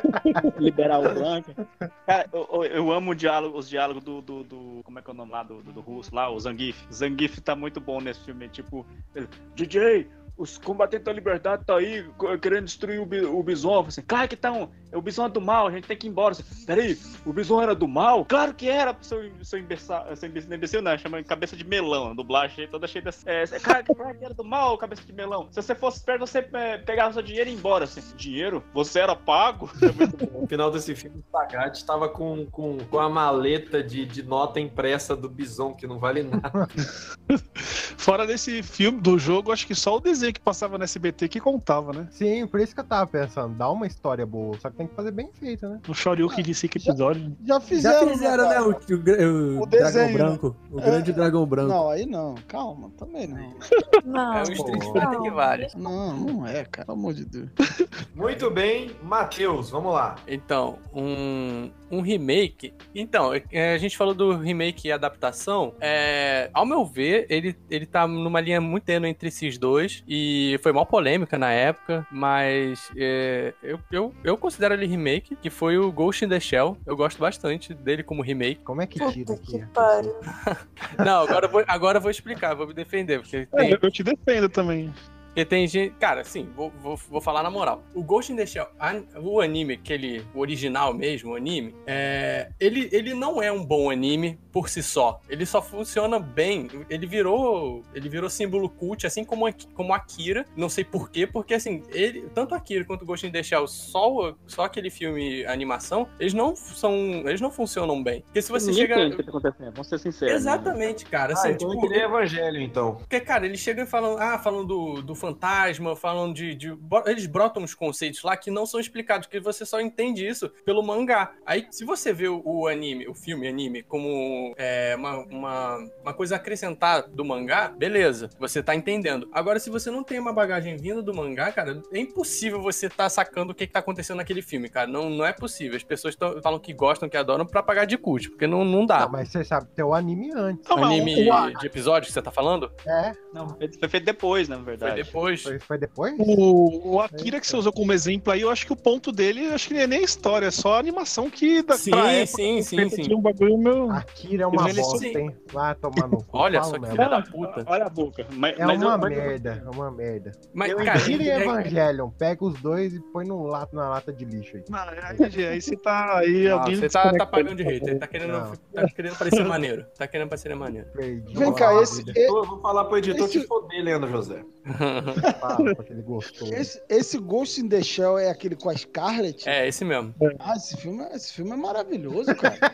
Liberar o Blanca. Cara, eu, eu- amo o diálogo, os diálogos do, do, do- Como é que é o nome lá do, do, do russo lá? O Zangief. Zangief tá muito bom nesse filme. Tipo, ele, DJ, os combatentes da liberdade tá aí querendo destruir o, o Bison. Assim, claro que estão. O Bison é do mal, a gente tem que ir embora. Peraí, o Bison era do mal? Claro que era, seu, seu imbecil. Seu imbecil, não, imbecil não, chama cabeça de melão. A dublagem toda cheia dessa. É, claro, que- claro que era do mal, cabeça de melão. Se você fosse esperto, você é, pegava seu dinheiro e ia embora. Assim, dinheiro? Você era pago? No final desse filme, o Sagat estava com, com, com a maleta de, de nota impressa do Bison, que não vale nada. Fora desse filme, do jogo, acho que só o desenho que passava no SBT que contava, né? Sim, por isso que eu tava pensando. Dá uma história boa, só que tem que fazer bem feita, né? O Shoryuken de cinco episódios. Já fizeram, Já fizeram, né? O, o, o O dragão desenho, né? branco. O grande É, dragão branco. Não, aí não. Calma, também não. Não, É o Street não. Fighter que vale. Não, não é, cara. Pelo amor de Deus. Muito bem, Matheus, vamos lá. Então, um, um remake. Então, é, a gente falou do remake e adaptação. É, ao meu ver, ele, ele tá numa linha muito tênue entre esses dois. E foi mal polêmica na época. Mas é, eu, eu, eu considero ele remake, que foi o Ghost in the Shell. Eu gosto bastante dele como remake. Como é que tira aqui? Pariu. Não, agora eu vou, agora eu vou explicar, vou me defender. Porque tem, É, eu te defendo também. Porque tem gente. Cara, sim, vou, vou, vou falar na moral. O Ghost in the Shell, a- o anime, aquele, o original mesmo, o anime, é, ele, ele não é um bom anime por si só. Ele só funciona bem. Ele virou. Ele virou símbolo cult, assim como, como Akira. Não sei porquê, porque assim, ele, tanto Akira quanto o Ghost in the Shell, só, só aquele filme animação, eles não são. Eles não funcionam bem. Porque se você Ninguém chega. entende o que tá acontecendo, vamos ser sinceros. né? Exatamente, cara. Ah, Assim, então tipo, ele é evangelho, então. porque, cara, eles chegam e falam, ah, falam do, do fantasma, falam de, de. Eles brotam uns conceitos lá que não são explicados, que você só entende isso pelo mangá. Aí, se você vê o, o anime, o filme anime, como é, uma, uma, uma coisa a acrescentar do mangá, beleza, você tá entendendo. Agora, se você não tem uma bagagem vinda do mangá, cara, é impossível você tá sacando o que, que tá acontecendo naquele filme, cara. Não, não é possível. As pessoas tão- falam que gostam, que adoram, pra pagar de cult, porque não, não dá. Não, mas você sabe ter o anime antes. Anime de episódio que você tá falando? É. Não, foi feito depois, na verdade. Foi depois. Foi, foi depois? O, o Akira que você usou como exemplo aí, eu acho que o ponto dele, eu acho que não é nem a história, é só a animação que da Sim, pra época, sim, sim, sim. um bagulho meu. Akira é uma bosta, bem. hein? Vai tomar no cu. Olha só que filha da puta. Olha a boca. Mas, É mas uma eu- mas- merda, é uma merda. Mas, Eu cara, Akira e é- Evangelion, pega os dois e põe no lato, na lata de lixo aí. Não, aí, aí você tá aí, Não, alguém você tá, tá pagando de ele, hater, tá querendo, tá querendo parecer maneiro. Tá querendo parecer maneiro. Perdi Vem cá, esse, Eu vou falar pro editor te foder, Leandro José. Esse, esse Ghost in the Shell é aquele com a Scarlett? É, esse mesmo. Ah, esse filme, é- esse filme é maravilhoso, cara.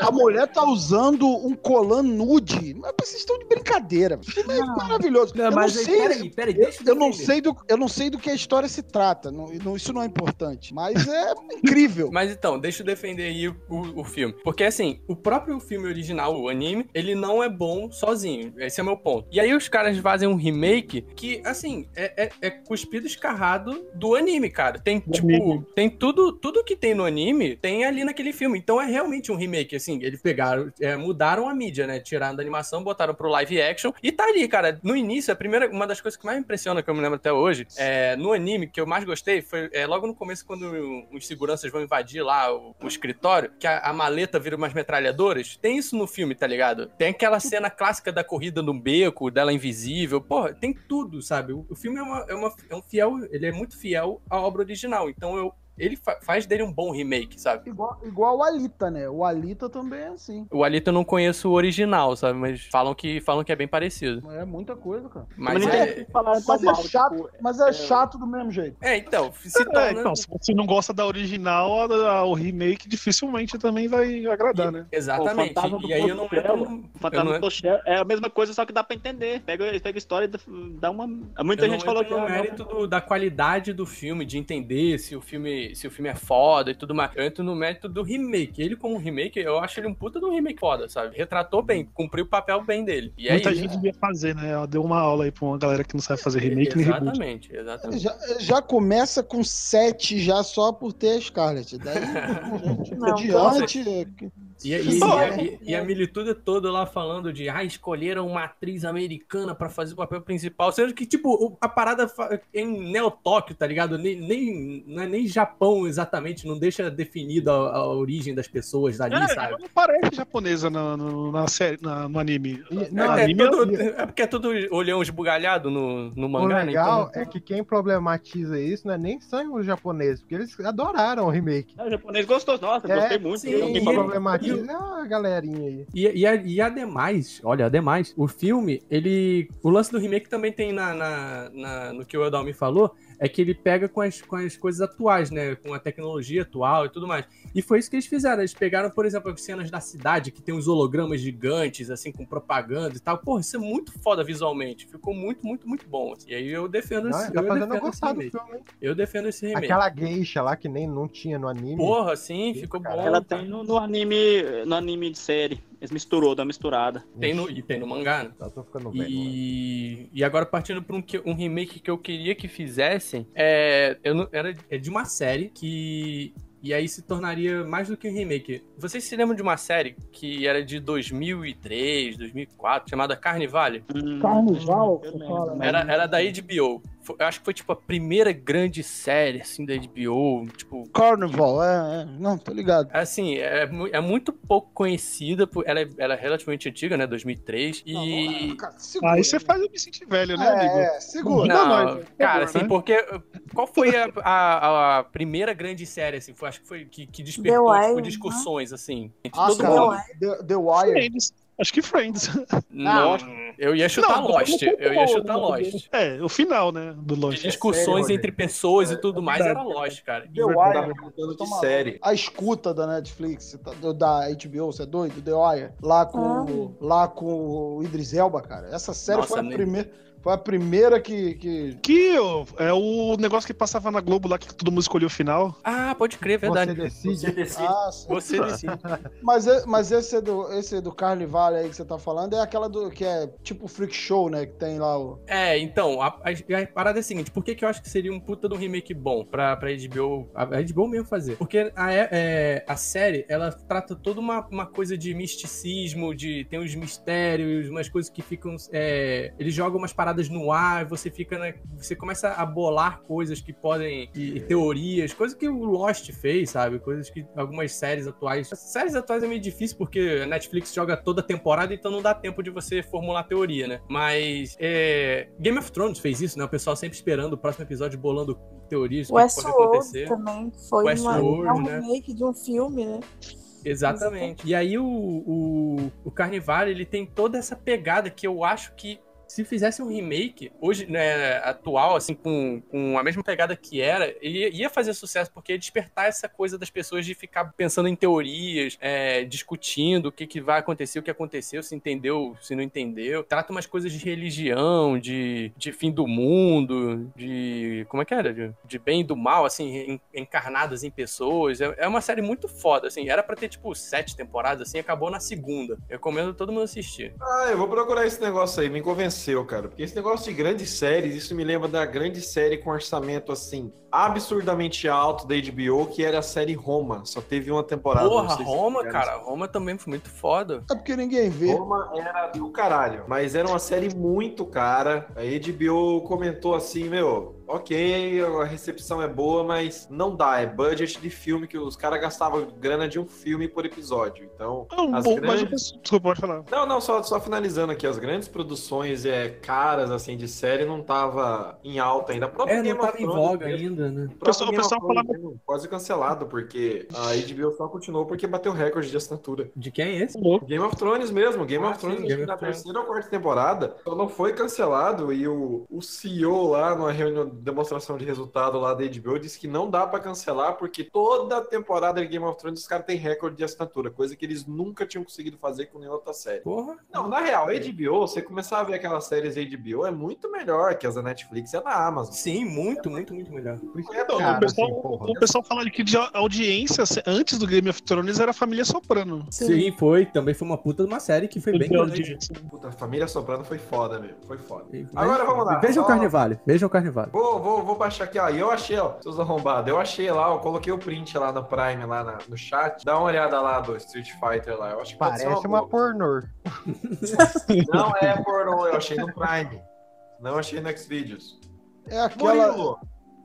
A mulher tá usando um colan nude. Mas vocês estão de brincadeira. O filme é maravilhoso. Não, eu não aí, sei, peraí, peraí, eu, deixa eu eu não defender. sei do, eu não sei do que a história se trata. Não, não- isso não é importante. Mas é incrível. Mas então, deixa eu defender aí o, o, o filme. Porque assim, o próprio filme original, o anime, ele não é bom sozinho. Esse é o meu ponto. E aí os caras fazem um remake que, assim, é, é, é cuspido escarrado do anime, cara. Tem, tipo, anime. tem tudo, tudo que tem no anime, tem ali naquele filme. Então é realmente um remake, assim. Eles pegaram, é, mudaram a mídia, né? Tiraram da animação, botaram pro live action. E tá ali, cara. No início, a primeira, uma das coisas que mais me impressiona, que eu me lembro até hoje, é, no anime, que eu mais gostei, foi é, logo no começo, quando os seguranças vão invadir lá o, o escritório, que a, a maleta vira umas metralhadoras. Tem isso no filme, tá ligado? Tem aquela cena clássica da corrida no beco, dela invisível. Porra, tem tudo, sabe? O, o filme é, uma, é, uma- é um fiel, ele é muito fiel à obra original. Então eu ele fa- faz dele um bom remake, sabe? Igual, igual o Alita, né? O Alita também é assim. O Alita eu não conheço o original, sabe? Mas falam que, falam que é bem parecido. É muita coisa, cara. Mas Mas é- é, mas é chato, mas é chato do mesmo jeito. É, então, se É, torna... então, se você não gosta da original, a- a- o remake dificilmente também vai agradar, né? Exatamente. Do E aí eu não entro Fantasma eu não do Shell é a mesma coisa, só que dá pra entender. Pega, pega a história e dá- uma. Muita eu gente não falou que ah, não, mérito do- da qualidade do filme, de entender se o filme, se o filme é foda e tudo mais. Eu entro no mérito do remake. Ele, como remake, eu acho ele um puta de um remake foda, sabe? Retratou bem, cumpriu o papel bem dele. E é Muita isso. gente devia fazer, né? Ela deu uma aula aí pra uma galera que não sabe fazer remake nem reboot. Exatamente, exatamente. Já, já começa com sete já só por ter a Scarlett. Daí, gente, Não, adiante. E, e- e- e- e a militude toda lá falando de ah, escolheram uma atriz americana pra fazer o papel principal, sendo que, tipo, o- a parada é em Neo Tóquio, tá ligado? Nem, nem, não é nem Japão exatamente, não deixa definida a, a origem das pessoas dali, É, sabe? não parece japonesa na, no, na série, na- no anime. Não, No é, anime tudo- é porque é tudo olhão esbugalhado no, no O mangá, né? legal Então- é que quem problematiza isso não é nem são os japoneses, porque eles adoraram o remake. O japonês gostou, nossa, gostei muito. Sim, problematiza é a galerinha aí. E, e, a- e ademais, olha, ademais, o filme, ele. O lance do remake também tem na, na- na- no que o Eldalmi falou, é que ele pega com as, com as coisas atuais, né? Com a tecnologia atual e tudo mais. E foi isso que eles fizeram. Eles pegaram, por exemplo, as cenas da cidade, que tem uns hologramas gigantes, assim, com propaganda e tal. Porra, isso é muito foda visualmente. Ficou muito, muito, muito bom. assim. E aí eu defendo Não, esse, tá eu fazendo eu defendo esse remake. filme. Eu defendo esse remake. Aquela geisha lá que nem não tinha no anime. Porra, sim, ficou bom. Ela cara. tem no, no anime, no anime de série. Eles misturou, dá uma misturada. Tem no, e tem no mangá, né? Tá, tô ficando velho. E, e agora partindo para um, um remake que eu queria que fizessem, é, eu não- era, é de uma série que. E aí se tornaria mais do que um remake. Vocês se lembram de uma série que era de 2003, 2004, chamada Carnivale? Carnival, né? Era, era da HBO. Foi- Eu acho que foi tipo a primeira grande série assim da HBO, tipo Carnival, é, é. Não, tô ligado. Assim, é, mu- é muito pouco conhecida, por- ela é, ela é relativamente antiga, né, 2003, e... Aí você faz eu me sentir velho, né, É, amigo? é, segura. Não, por cara, favor, assim, né? porque qual foi a, a- a primeira grande série, assim, foi, acho que foi que, que despertou tipo, discussões, assim, entre Ah, todo cara, mundo. The, The Wire. Friends. Acho que Friends. Nossa, eu ia chutar Não, Lost, como eu ia chutar? Lost. É, o final, né, do Lost. Discussões entre pessoas e tudo mais era Lost, cara. The Wire. de Toma- série. A escuta da Netflix, tá- da HBO, você é doido? The Wire. Lá com, lá com o Idris Elba, cara. Essa série Nossa, foi, a nem- primeira, foi a primeira que... que... Que ó, é o negócio que passava na Globo lá, que todo mundo escolheu o final. Ah, pode crer, verdade. Você decide. Você decide. Ah, sim. Você decide. Mas, é- mas esse, do, esse do Carnival aí que você tá falando é aquela do que é tipo Freak Show, né? Que tem lá o. É, então, a, a- a parada é a seguinte, por que, que eu acho que seria um puta de um remake bom pra, pra HBO, a, a HBO mesmo fazer? Porque a, é, a série, ela trata toda uma, uma coisa de misticismo, de tem uns mistérios, umas coisas que ficam, é, eles jogam umas paradas no ar, você fica, na, você começa a bolar coisas que podem, e, e teorias, coisas que o Lost fez, sabe? Coisas que algumas séries atuais, as séries atuais é meio difícil porque a Netflix joga toda a temporada, então não dá tempo de você formular teoria, né? Mas é, Game of Thrones fez isso, né? O pessoal sempre esperando o próximo episódio, bolando teorias do que pode Westworld acontecer. também foi Westworld, é um né? remake de um filme, né? Exatamente. E aí o, o, o Carnival, ele tem toda essa pegada que eu acho que se fizesse um remake, hoje, né, atual, assim, com, com a mesma pegada que era, ele ia fazer sucesso, porque ia despertar essa coisa das pessoas de ficar pensando em teorias, é, discutindo o que, que vai acontecer, o que aconteceu, se entendeu, se não entendeu. Trata umas coisas de religião, de, de fim do mundo, de. Como é que era? De, de bem e do mal, assim, en- encarnadas em pessoas. É, é uma série muito foda, assim. Era pra ter, tipo, sete temporadas, assim, acabou na segunda. Eu recomendo todo mundo assistir. Ah, eu vou procurar esse negócio aí, me convenceu, cara. Porque esse negócio de grandes séries, isso me lembra da grande série com orçamento, assim, absurdamente alto da HBO, que era a série Roma. Só teve uma temporada. Porra, se Roma, cara. Roma também foi muito foda. É porque ninguém vê. Roma era do caralho, mas era uma série muito cara. A HBO comentou assim, meu, ok, a recepção é boa, mas não dá. É budget de filme que os caras gastavam grana de um filme por episódio. Então, Não, as bom, mas grandes... eu- desculpa, pode falar. Não, não, só, só finalizando aqui, as grandes produções é, caras assim de série não tava em alta ainda. O É, não Game of tava em Thrones voga mesmo. ainda, né? O pessoal- o pessoal falava- mesmo, quase cancelado, porque a HBO só continuou porque bateu recorde de assinatura. De quem é esse? Game of Thrones mesmo, Game Ah, of Thrones sim, Game na of Thrones. terceira ou quarta temporada só não foi cancelado e o, o CEO lá numa reunião demonstração de resultado lá da HBO disse que não dá pra cancelar porque toda temporada de Game of Thrones os caras têm recorde de assinatura, coisa que eles nunca tinham conseguido fazer com nenhuma outra série. Porra. Não, na real, a HBO, você começar a ver aquelas séries HBO é muito melhor que as da Netflix e a da Amazon. Sim, muito, muito, muito melhor. É, o, pessoal, o pessoal fala que de audiência antes do Game of Thrones era a família Soprano. Sim. foi. Também foi uma puta de uma série que foi bem De grande. Puta, a família Soprano foi foda mesmo, foi foda. Agora vamos lá. Veja o Carnivale, veja o Carnivale. Vou, vou, vou baixar aqui, ó. E eu achei, ó, seus arrombados. Eu achei lá, eu coloquei o print lá no Prime, lá na- no chat. Dá uma olhada lá do Street Fighter lá. Eu acho que Parece uma uma pornô. Não é pornô, eu achei no Prime. Não achei no Xvideos. É aquela, Murilo.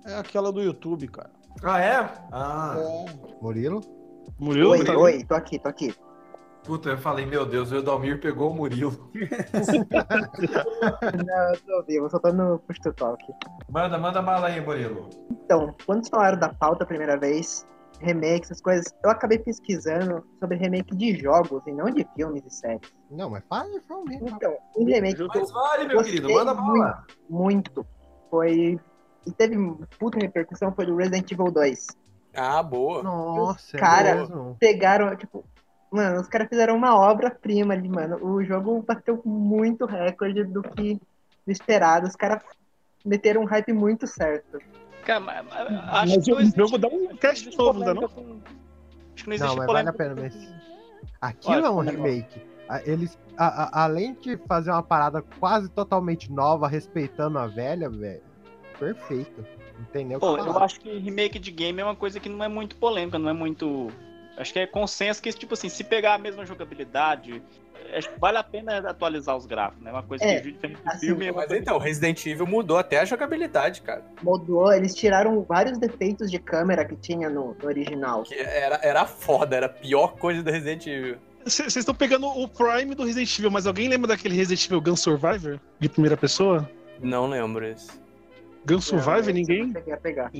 é aquela do YouTube, cara. Ah, é? Ah. Murilo? Murilo? Oi, tá- oi, tô aqui, tô aqui. Puta, eu falei, meu Deus, o Eudalmir pegou o Murilo. Não, eu tô vivo, eu só tô no push to talk. Manda, manda bala aí, Murilo. Então, quando vocês falaram da pauta a primeira vez, remake, essas coisas, eu acabei pesquisando sobre remake de jogos e não de filmes e séries. Não, mas fala de filme. Então, um remake Mas vale, meu querido, manda bala. muito, muito, foi... E teve puta repercussão, foi do Resident Evil 2. Ah, boa. Nossa, é cara mesmo. pegaram, tipo, mano, os caras fizeram uma obra-prima ali, mano. O jogo bateu muito recorde do que do esperado. Os caras meteram um hype muito certo. Cara, mas, mas acho Mas que o jogo dá um cast novo, não dá não? Acho que não existe Não, mas vale a pena, com- mas. Aquilo Olha, é um é remake. Eles, a- a- além de fazer uma parada quase totalmente nova, respeitando a velha, velho, perfeito. Que Pô, eu acho que remake de game é uma coisa que não é muito polêmica, não é muito. Acho que é consenso que, tipo assim, se pegar a mesma jogabilidade, acho que vale a pena atualizar os gráficos, né? Uma coisa É, que diferente do assim, filme é Mas então, Resident Evil mudou até a jogabilidade, cara. Mudou, eles tiraram vários defeitos de câmera que tinha no, no original. Que era, era foda, era a pior coisa do Resident Evil. Vocês estão pegando o Prime do Resident Evil, mas alguém lembra daquele Resident Evil Gun Survivor? De primeira pessoa? Não lembro esse. Gun Survivor, ninguém?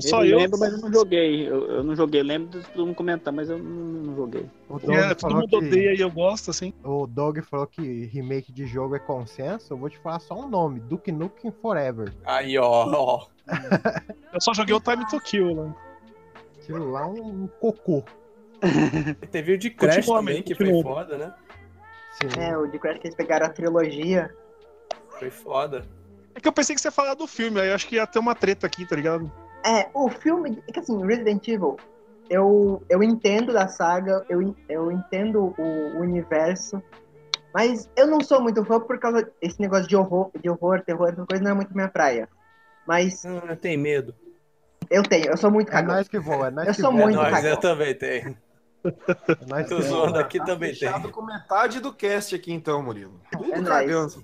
Só eu eu. lembro, mas eu não joguei. Eu, eu não joguei. Lembro de todo mundo comentar, mas eu não, não joguei. É, todo mundo que, odeia e eu gosto, assim. o Doug falou que remake de jogo é consenso. Eu vou te falar só um nome: Duke Nukem Forever. Aí, ó, ó. Eu só joguei o Time to Kill lá. Aquilo lá é um, cocô. Teve o de Crash também, que foi foda, né? Sim. É, o de Crash que eles pegaram a trilogia. Foi foda. É que eu pensei que você ia falar do filme, aí eu acho que ia ter uma treta aqui, tá ligado? É, o filme. É que assim, Resident Evil, eu, eu entendo da saga, eu, eu entendo o universo, mas eu não sou muito fã por causa desse negócio de horror, de horror, terror, essas coisas não é muito minha praia. Mas Ah, tem medo. eu tenho, eu sou muito É cagão. nós que voa, é nós Eu que sou voa. muito Nós, cagão. eu também tenho. É nós que Tô zoando aqui Tá também tem. com metade do cast aqui então, Murilo. Tudo É nóis.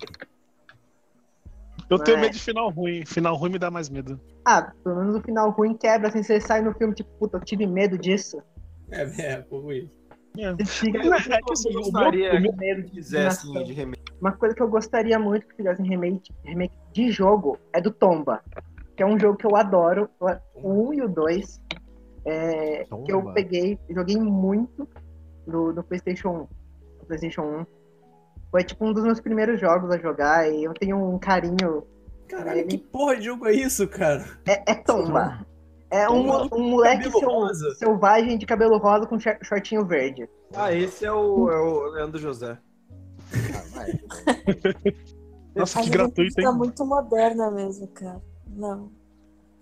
Eu tenho É. medo de final ruim. Final ruim me dá mais medo. Ah, pelo menos o final ruim quebra, assim, você sai no filme, tipo, puta, eu tive medo disso. É, é, pouco isso. Você fica É que assim, Eu o meu, gostaria o meu- que ele fizesse de remake. Uma coisa que eu gostaria muito que fizessem remake, remake de jogo é do Tomba. Que é um jogo que eu adoro. O 1 e o 2. é, que eu peguei, joguei muito no, no Playstation 1. No Playstation 1. Foi tipo um dos meus primeiros jogos a jogar e eu tenho um carinho. Caralho, que porra de jogo é isso, cara? É, é Tomba. É um, um moleque seu- selvagem de cabelo rosa com shor- shortinho verde. Ah, esse é o, é o Leandro José. Nossa, A que gratuito, tá hein? muito moderna mesmo, cara. Não.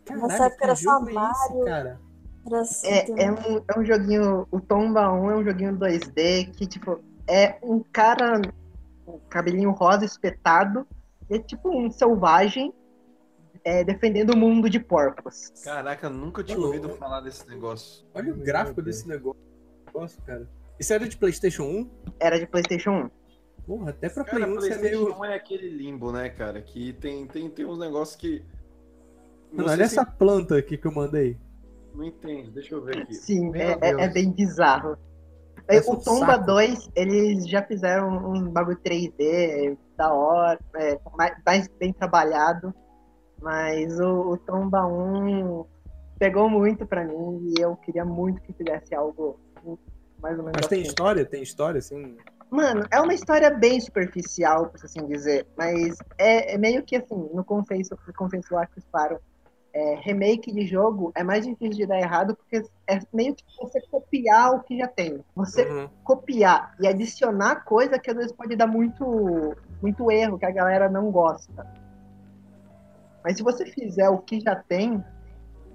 Caralho, Nessa época era só é Mario. cara? Era assim, É, é, um, é um joguinho. O Tomba 1 é um joguinho 2D que, tipo, é um cara com cabelinho rosa espetado. É tipo um selvagem é, defendendo o mundo de porcos. Caraca, nunca tinha ouvido falar desse negócio. Olha o gráfico desse negócio, cara. Isso era de PlayStation 1? Era de PlayStation 1. Porra, até pra Cara, Play 1 você é PlayStation meio. 1 é aquele limbo, né, cara? Que tem, tem, tem uns negócios que Mano, olha essa planta aqui que eu mandei. Não entendo, deixa eu ver aqui. Sim, é, é- é bem bizarro. Parece o um Tomba saco. 2, eles já fizeram um bagulho 3D da hora, é, mais, mais bem trabalhado, mas o, o Tomba 1 pegou muito pra mim e eu queria muito que fizesse algo mais ou menos Mas tem assim. história? Tem história, assim? Mano, é uma história bem superficial, por assim dizer, mas é, é meio que assim, no consenso, no consenso lá que falaram, é, remake de jogo é mais difícil de dar errado porque é meio que você copiar o que já tem. Você Uhum. copiar e adicionar coisa que às vezes pode dar muito, muito erro, que a galera não gosta. Mas se você fizer o que já tem,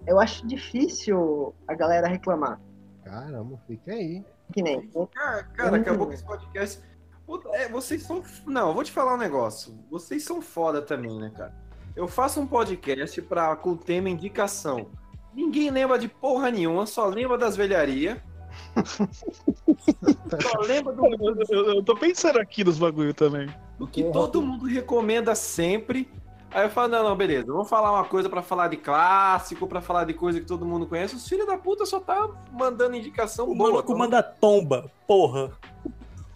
eu acho difícil a galera reclamar. Caramba, fica aí. Que nem. Cara, cara, acabou com esse podcast. Puta, é, vocês são. Não, eu vou te falar um negócio. Vocês são foda também, né, cara? Eu faço um podcast pra, com o tema indicação. Ninguém lembra de porra nenhuma, só lembra das velharias. só lembra do, Eu, eu- eu tô pensando aqui nos bagulho também. do que todo mundo recomenda sempre. Aí eu falo, não, não, beleza, vamos falar uma coisa pra falar de clássico, pra falar de coisa que todo mundo conhece. Os filhos da puta só tá mandando indicação O boa. maluco manda tomba, porra.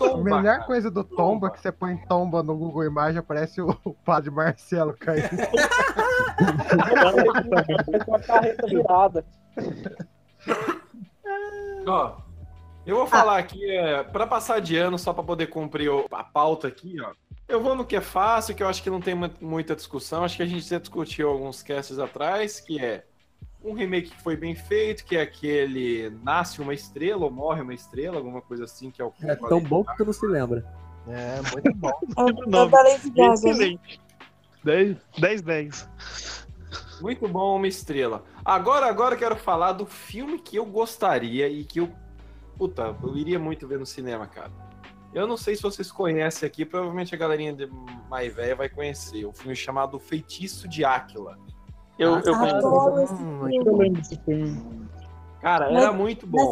A melhor coisa do tomba é que você põe tomba no Google Imagem aparece o, o padre Marcelo caindo. Com a carreta virada. Ó, eu vou falar aqui, é, para passar de ano, só para poder cumprir o- a pauta aqui, ó. Eu vou no que é fácil, que eu acho que não tem mu- muita discussão. Acho que a gente já discutiu alguns casts atrás, que é um remake que foi bem feito, que é aquele Nasce uma Estrela ou Morre uma Estrela, alguma coisa assim, que é o que É tão bom que tu não se lembra. É, muito bom. É? Excelente. 10, 10, 10. Muito bom, uma estrela. Agora, agora eu quero falar do filme que eu gostaria e que eu. Puta, eu iria muito ver no cinema, cara. Eu não sei se vocês conhecem aqui, provavelmente a galerinha de mais velha vai conhecer. O filme chamado Feitiço de Áquila. Eu, eu Adoro esse Hum, filme. eu lembro desse filme. Cara, era muito bom.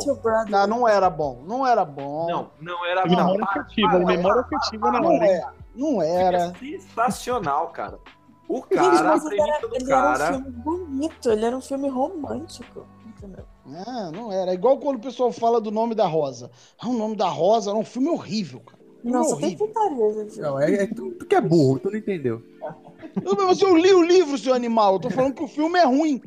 Não, não era bom. Não era bom. Não, não era Memória bom. afetiva, memória afetiva na Não hora. Não era. Sensacional, cara. O Gente, cara, a mas ele era, ele era um cara. filme bonito, ele era um filme romântico. Entendeu? É, não era. Igual quando o pessoal fala do nome da Rosa. Ah, o nome da Rosa era um filme horrível, cara. Filme Nossa, tem putaria filme. Não, é, é tu, tu que é burro, tu não entendeu. Eu, mas eu li o livro, seu animal. Eu tô falando que o filme é ruim.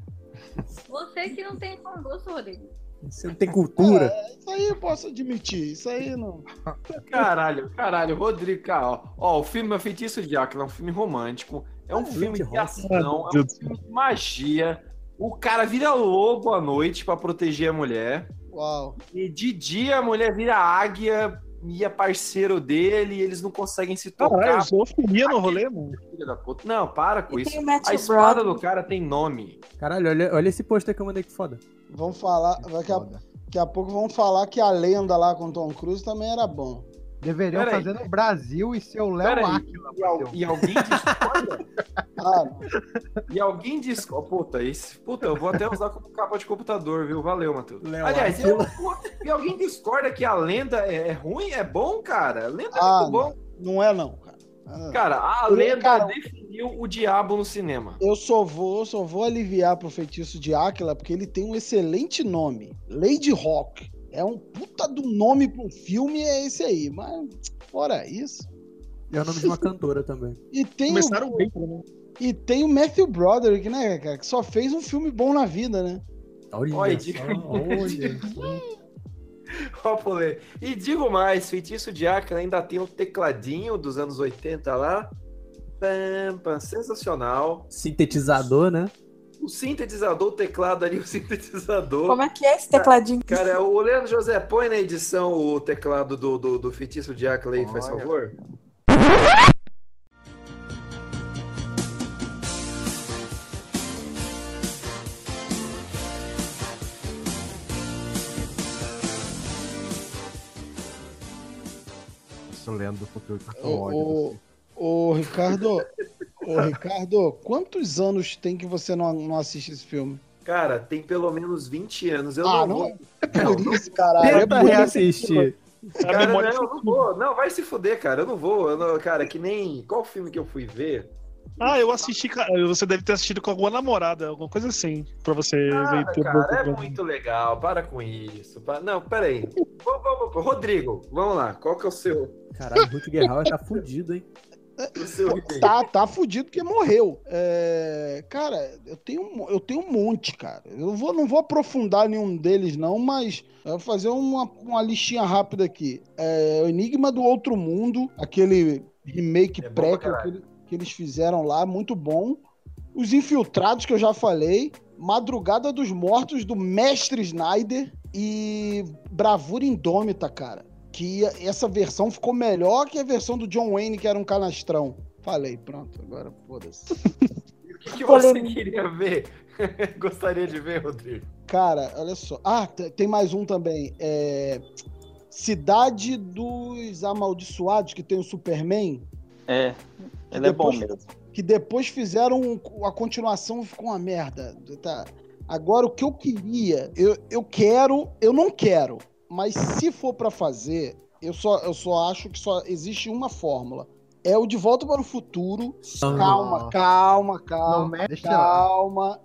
Você que não tem bom gosto, Rodrigo. Você não tem cultura. É, isso aí eu posso admitir. Isso aí não. Caralho, caralho, Rodrigo, cara, ó, ó, o filme é Feitiço de Áquila, é um filme romântico, é um filme de ação, é um filme de magia. O cara vira lobo à noite pra proteger a mulher. Uau. E de dia a mulher vira águia e é parceiro dele e eles não conseguem se tocar. Caralho, zoofilia no rolê, mano. Filha da puta. Não, para com E isso. A espada do cara tem nome. Caralho, olha, olha esse pôster que eu mandei que foda. Vamos falar. Daqui a, daqui a pouco vamos falar que a lenda lá com Tom Cruise também era bom. Deveriam Pera aí. fazer no Brasil e ser o Léo aí, Aquila. e, al- e alguém discorda? Ah, E alguém oh, puta, esse. Puta, eu vou até usar como capa de computador, viu? Valeu, Matheus. Léo Aliás, eu- e alguém discorda que a lenda é, é ruim? É bom, cara? A lenda é Ah, muito bom. não é não, cara. Ah. Cara, a Eu- lenda cara, definiu o diabo no cinema. Eu só vou, só vou aliviar pro feitiço de Áquila porque ele tem um excelente nome. Lady Rock. É um puta do nome pro filme, é esse aí. Mas fora isso. É o nome de uma cantora também. E tem Começaram o, bem, pelo menos. e tem o Matthew Broderick, né, cara? Que só fez um filme bom na vida, né? Olha, Olha, só, olha. Ó. E digo mais, Feitiço de Áquila ainda tem o tecladinho dos anos 80 lá. Pam, pam, sensacional. Sintetizador, né? O sintetizador, o teclado ali, o sintetizador. Como é que é esse tecladinho? Cara, o Leandro José, põe na edição o teclado do, do, do Feitiço de aí, faz favor. Nossa, o Leandro do futuro tá com Ô, ódio. ô, ô, Ricardo, ô, Ricardo, quantos anos tem que você não, não assiste esse filme? Cara, tem pelo menos 20 anos. Eu ah, não, não, vou. é por isso, caralho. É Tenta isso. reassistir. Cara, não, eu não vou. Não, vai se fuder, cara. Eu não vou. Eu não- cara, que nem. Qual filme que eu fui ver? Ah, eu assisti. ca- Você deve ter assistido com alguma namorada, alguma coisa assim. Pra você Ah, ver. cara, é muito legal. Para com isso. Não, peraí. Vamos, vamos, Rodrigo, vamos lá. Qual que é o seu? Caralho, o Rutger Hauer tá fudido, hein? Tá, tá fudido porque morreu. É, cara, eu tenho, um- eu tenho um monte, cara. Eu vou, não vou aprofundar nenhum deles, não, mas eu vou fazer uma, uma listinha rápida aqui. É, o Enigma do Outro Mundo, aquele remake É caralho. que- que eles fizeram lá, muito bom. Os Infiltrados, que eu já falei. Madrugada dos Mortos, do Mestre Snyder. E Bravura Indômita, cara. Que essa versão ficou melhor que a versão do John Wayne, que era um canastrão. Falei, pronto, agora foda-se. O que, que você queria ver? Gostaria de ver, Rodrigo? Cara, olha só. Ah, te- tem mais um também. É... Cidade dos Amaldiçoados, que tem o Superman. É, ele é bom mesmo. Que depois fizeram a continuação e ficou uma merda. Tá. Agora, o que eu queria, eu, eu quero, eu não quero, mas se for pra fazer, eu só, eu só acho que só existe uma fórmula. É o De Volta para o Futuro. Calma, calma, calma, Não, calma.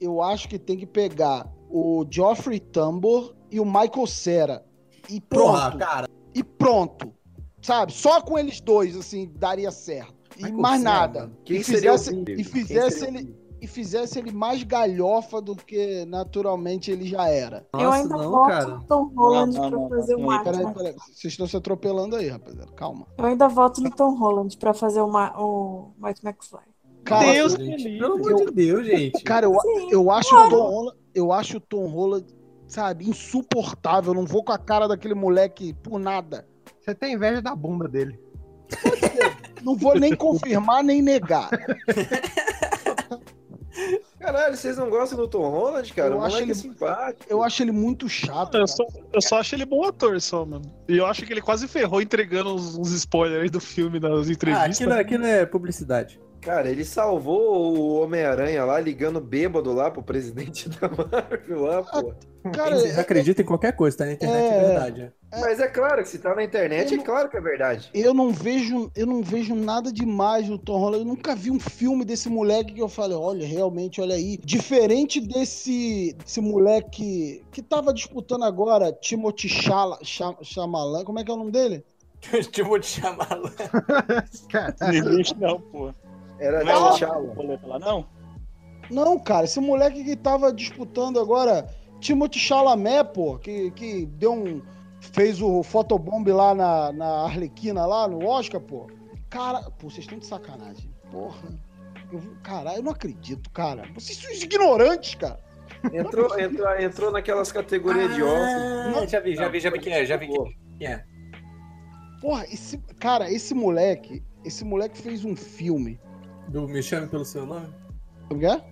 Eu acho que tem que pegar o Geoffrey Tambor e o Michael Cera. E pronto. Porra, cara. E pronto. Sabe? Só com eles dois, assim, daria certo. E Michael mais Cera, nada. Quem e seria fizesse, Billy? e Quem fizesse seria ele e fizesse ele mais galhofa do que naturalmente ele já era. eu ainda voto no Tom Holland pra fazer o Peraí, peraí, vocês estão se atropelando aí, rapaziada. Calma. Eu ainda voto no Tom Holland pra fazer o, Ma o Mike McFly. Cara, Deus livre. Pelo amor de Deus, gente. Cara, eu, Sim, eu acho claro. Tom Holland, eu acho o Tom Holland, sabe, insuportável. Eu não vou com a cara daquele moleque por nada. Você tem inveja da bunda dele. Não vou nem confirmar nem negar. Caralho, vocês não gostam do Tom Holland, cara? Eu acho moleque ele- é simpático. Eu acho ele muito chato. Eu cara. só, eu só acho ele bom ator, só, mano. E eu acho que ele quase ferrou entregando uns, uns spoilers aí do filme nas Ah, entrevistas. aquilo, aquilo é publicidade. Cara, ele salvou o Homem-Aranha lá, ligando bêbado lá pro presidente da Marvel lá, pô. Cara, Vocês acreditam em qualquer coisa, tá na internet, é, É, verdade. é. Mas é claro que se tá na internet, Eu é claro que é verdade. Eu não vejo, eu não vejo nada demais no Tom Holland. Eu nunca vi um filme desse moleque que eu falei, olha, realmente, olha aí. Diferente desse, desse moleque que tava disputando agora, Timothy Chala, Chamalan, como é que é o nome dele? de chamar Ninguém não, pô. Era Não é o T'Challa. Lá, não? Não, cara, esse moleque que tava disputando agora, Timothy Chalamet, pô, que, que deu um. fez o fotobomb lá na, na Arlequina, lá no Oscar, pô. Cara, pô, vocês estão de sacanagem. Porra. Eu, caralho, eu não acredito, cara. Vocês são ignorantes, cara. Entrou, entrou, entrou naquelas categorias de Oscar. Ah, já vi, já vi, já vi quem é, já vi quem quem é. Porra, esse. Cara, esse moleque. Esse moleque fez um filme. Do Me Chame Pelo Seu Nome? Como é?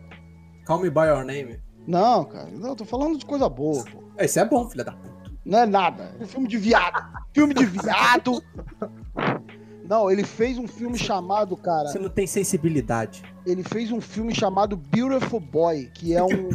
Call Me By Your Name. Não, cara. Não, eu tô falando de coisa boa, pô. Esse é bom, filha da puta. Não é nada. É filme de viado. Filme de viado. Não, ele fez um filme chamado, cara. Você não tem sensibilidade. Ele fez um filme chamado Beautiful Boy, que é um.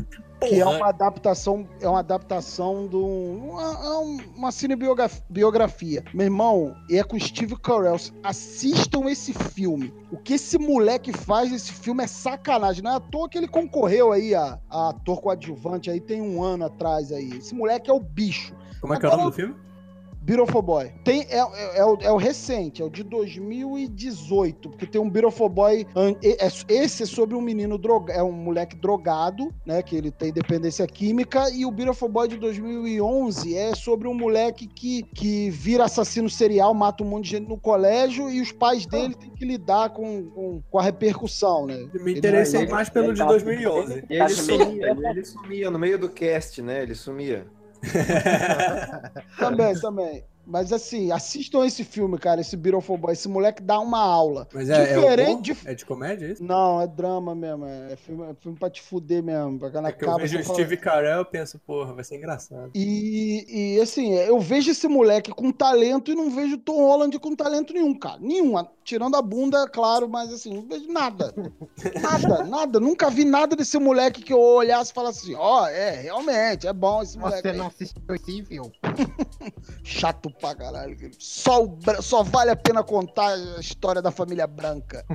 Que é uma adaptação. É uma adaptação de um, uma, é um- uma cinebiografia. Meu irmão, é com Steve Carell. Assistam esse filme. O que esse moleque faz nesse filme é sacanagem. Não é à toa que ele concorreu aí a, a ator coadjuvante aí tem um ano atrás aí. Esse moleque é o bicho. Como é que é o nome do filme? Beautiful Boy. Tem, é, é, é o, é o recente, é o de 2018, porque tem um Beautiful Boy. an- e- é- Esse é sobre um menino drogado, é um moleque drogado, né? Que ele tem dependência química, e o Beautiful Boy de 2011 é sobre um moleque que, que vira assassino serial, mata um monte de gente no colégio, e os pais dele têm que lidar com, com, com a repercussão, né? Me interessei mais pelo de 2011. E ele sumia, ele, ele sumia no meio do cast, né? Ele sumia. Também, também. Mas assim, assistam esse filme, cara, esse Beautiful Boy. Esse moleque dá uma aula. Mas é, é, Diferente o de é de comédia é isso? Não, é drama mesmo. É filme, é filme pra te fuder mesmo. Pra na É que eu vejo o Steve Carell e penso, porra, vai ser engraçado. E, e assim, eu vejo esse moleque com talento e não vejo Tom Holland com talento nenhum, cara. Nenhum. Tirando a bunda, é claro, mas assim, não vejo nada. Nada, nada. Nunca vi nada desse moleque que eu olhasse e falasse assim: ó, é, realmente, é bom esse moleque. Você aí. não assistiu esse filme. Chato pra caralho. Só, o só vale a pena contar a história da família branca.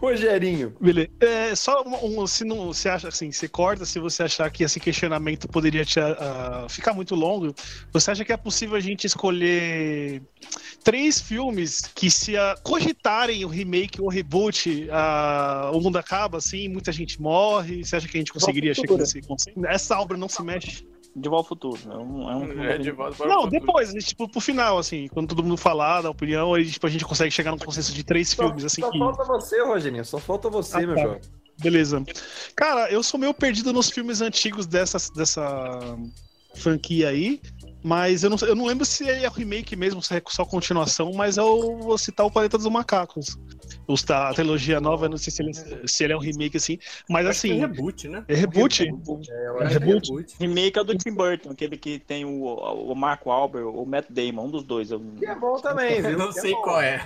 Rogerinho. Beleza. É, só um, um- se não você acha assim, você corta se você achar que esse questionamento poderia te, ah, ficar muito longo. Você acha que é possível a gente escolher três filmes que se ah, cogitarem o remake ou o reboot, ah, o mundo acaba assim, muita gente morre? Você acha que a gente conseguiria chegar nesse conceito? Essa obra não se mexe? De volta ao futuro. É um, é um É, De Volta para Não, Futuro. depois, a gente, tipo, pro final, assim, quando todo mundo falar da opinião, aí tipo, a gente consegue chegar num consenso de três filmes, assim, Só que... falta você, Rogerinho. Só falta você, Ah, meu tá. jovem. Beleza. Cara, eu sou meio perdido nos filmes antigos dessa, dessa franquia aí. Mas eu não, eu não lembro se é remake mesmo, se é só continuação, mas eu vou citar o Planeta dos Macacos. Os da trilogia nova, eu não sei se ele, se ele é um remake assim, mas Acho assim. é reboot, né? É reboot? eu É acho que reboot? Remake é do Tim Burton, aquele que tem o, o Marco Albert, o Matt Damon, um dos dois. Eu... Que é bom também, viu? Não é sei bom. qual é.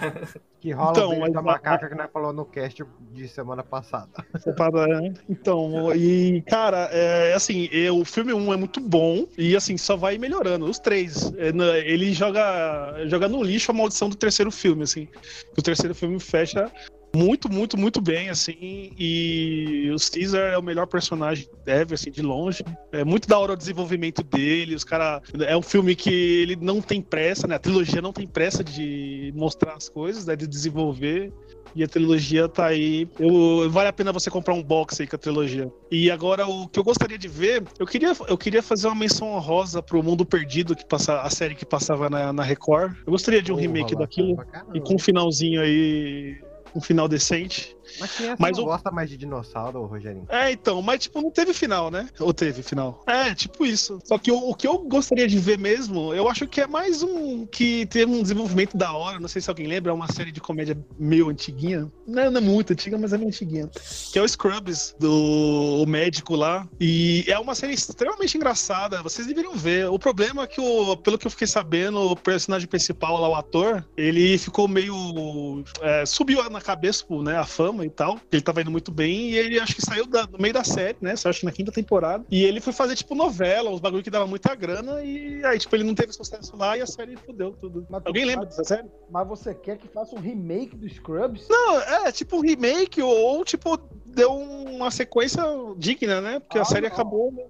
Que rola Então, o da macaca que nós falou no cast de semana passada. Né? Então, e, cara, é, assim, é, o filme 1 é muito bom e, assim, só vai melhorando. Os três. É, ele joga, joga no lixo a maldição do terceiro filme, assim. O terceiro filme fecha deixa muito, muito, muito bem, assim. E o Caesar é o melhor personagem ever, assim, de longe. É muito da hora o desenvolvimento dele. Os cara É um filme que ele não tem pressa, né? A trilogia não tem pressa de mostrar as coisas, né? De desenvolver. E a trilogia tá aí. Eu, vale a pena você comprar um box aí com a trilogia. E agora, o que eu gostaria de ver, eu queria, eu queria fazer uma menção honrosa pro Mundo Perdido, que passa, a série que passava na, na Record. Eu gostaria de um Porra, remake lá, daquilo. E com um finalzinho aí. Um final decente. Mas quem é Mas não o- gosta mais de dinossauro, Rogerinho? É, então, mas tipo, não teve final, né? Ou teve final? É, tipo isso. Só que o, o que eu gostaria de ver mesmo, eu acho que é mais um que teve um desenvolvimento da hora. Não sei se alguém lembra, é uma série de comédia meio antiguinha. Não, não é muito antiga, mas é meio antiguinha. Que é o Scrubs, do o médico lá. E é uma série extremamente engraçada. Vocês deveriam ver. O problema é que, o, pelo que eu fiquei sabendo, o personagem principal lá, o ator, ele ficou meio. é, subiu na cabeça, né, a fama e tal. Ele tava indo muito bem e ele acho que saiu da- no meio da série, né? Acho que na quinta temporada. E ele foi fazer, tipo, novela, uns bagulho que dava muita grana. E aí, tipo, ele não teve sucesso lá e a série fudeu tudo. Alguém lembra dessa série? Mas você quer que faça um remake do Scrubs? Não, é tipo um remake ou, ou, tipo, deu uma sequência digna, né? Porque a Ah, série não. acabou. né?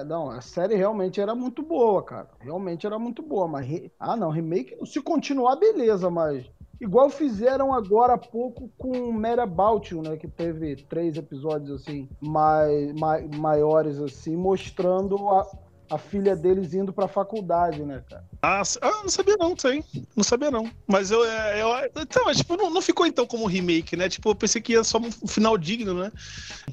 É, não, a série realmente era muito boa, cara. Realmente era muito boa, mas. re- Ah, não, remake, se continuar, beleza, mas. Igual fizeram agora há pouco com About You, né? Que teve três episódios, assim, mai, mai- maiores, assim, mostrando a, a filha deles indo pra faculdade, né, cara? Ah, ah, não sabia não, aí. Não sabia não. Mas eu. é, eu então, é, tipo, não, não ficou então como remake, né? Tipo, eu pensei que ia só um final digno, né?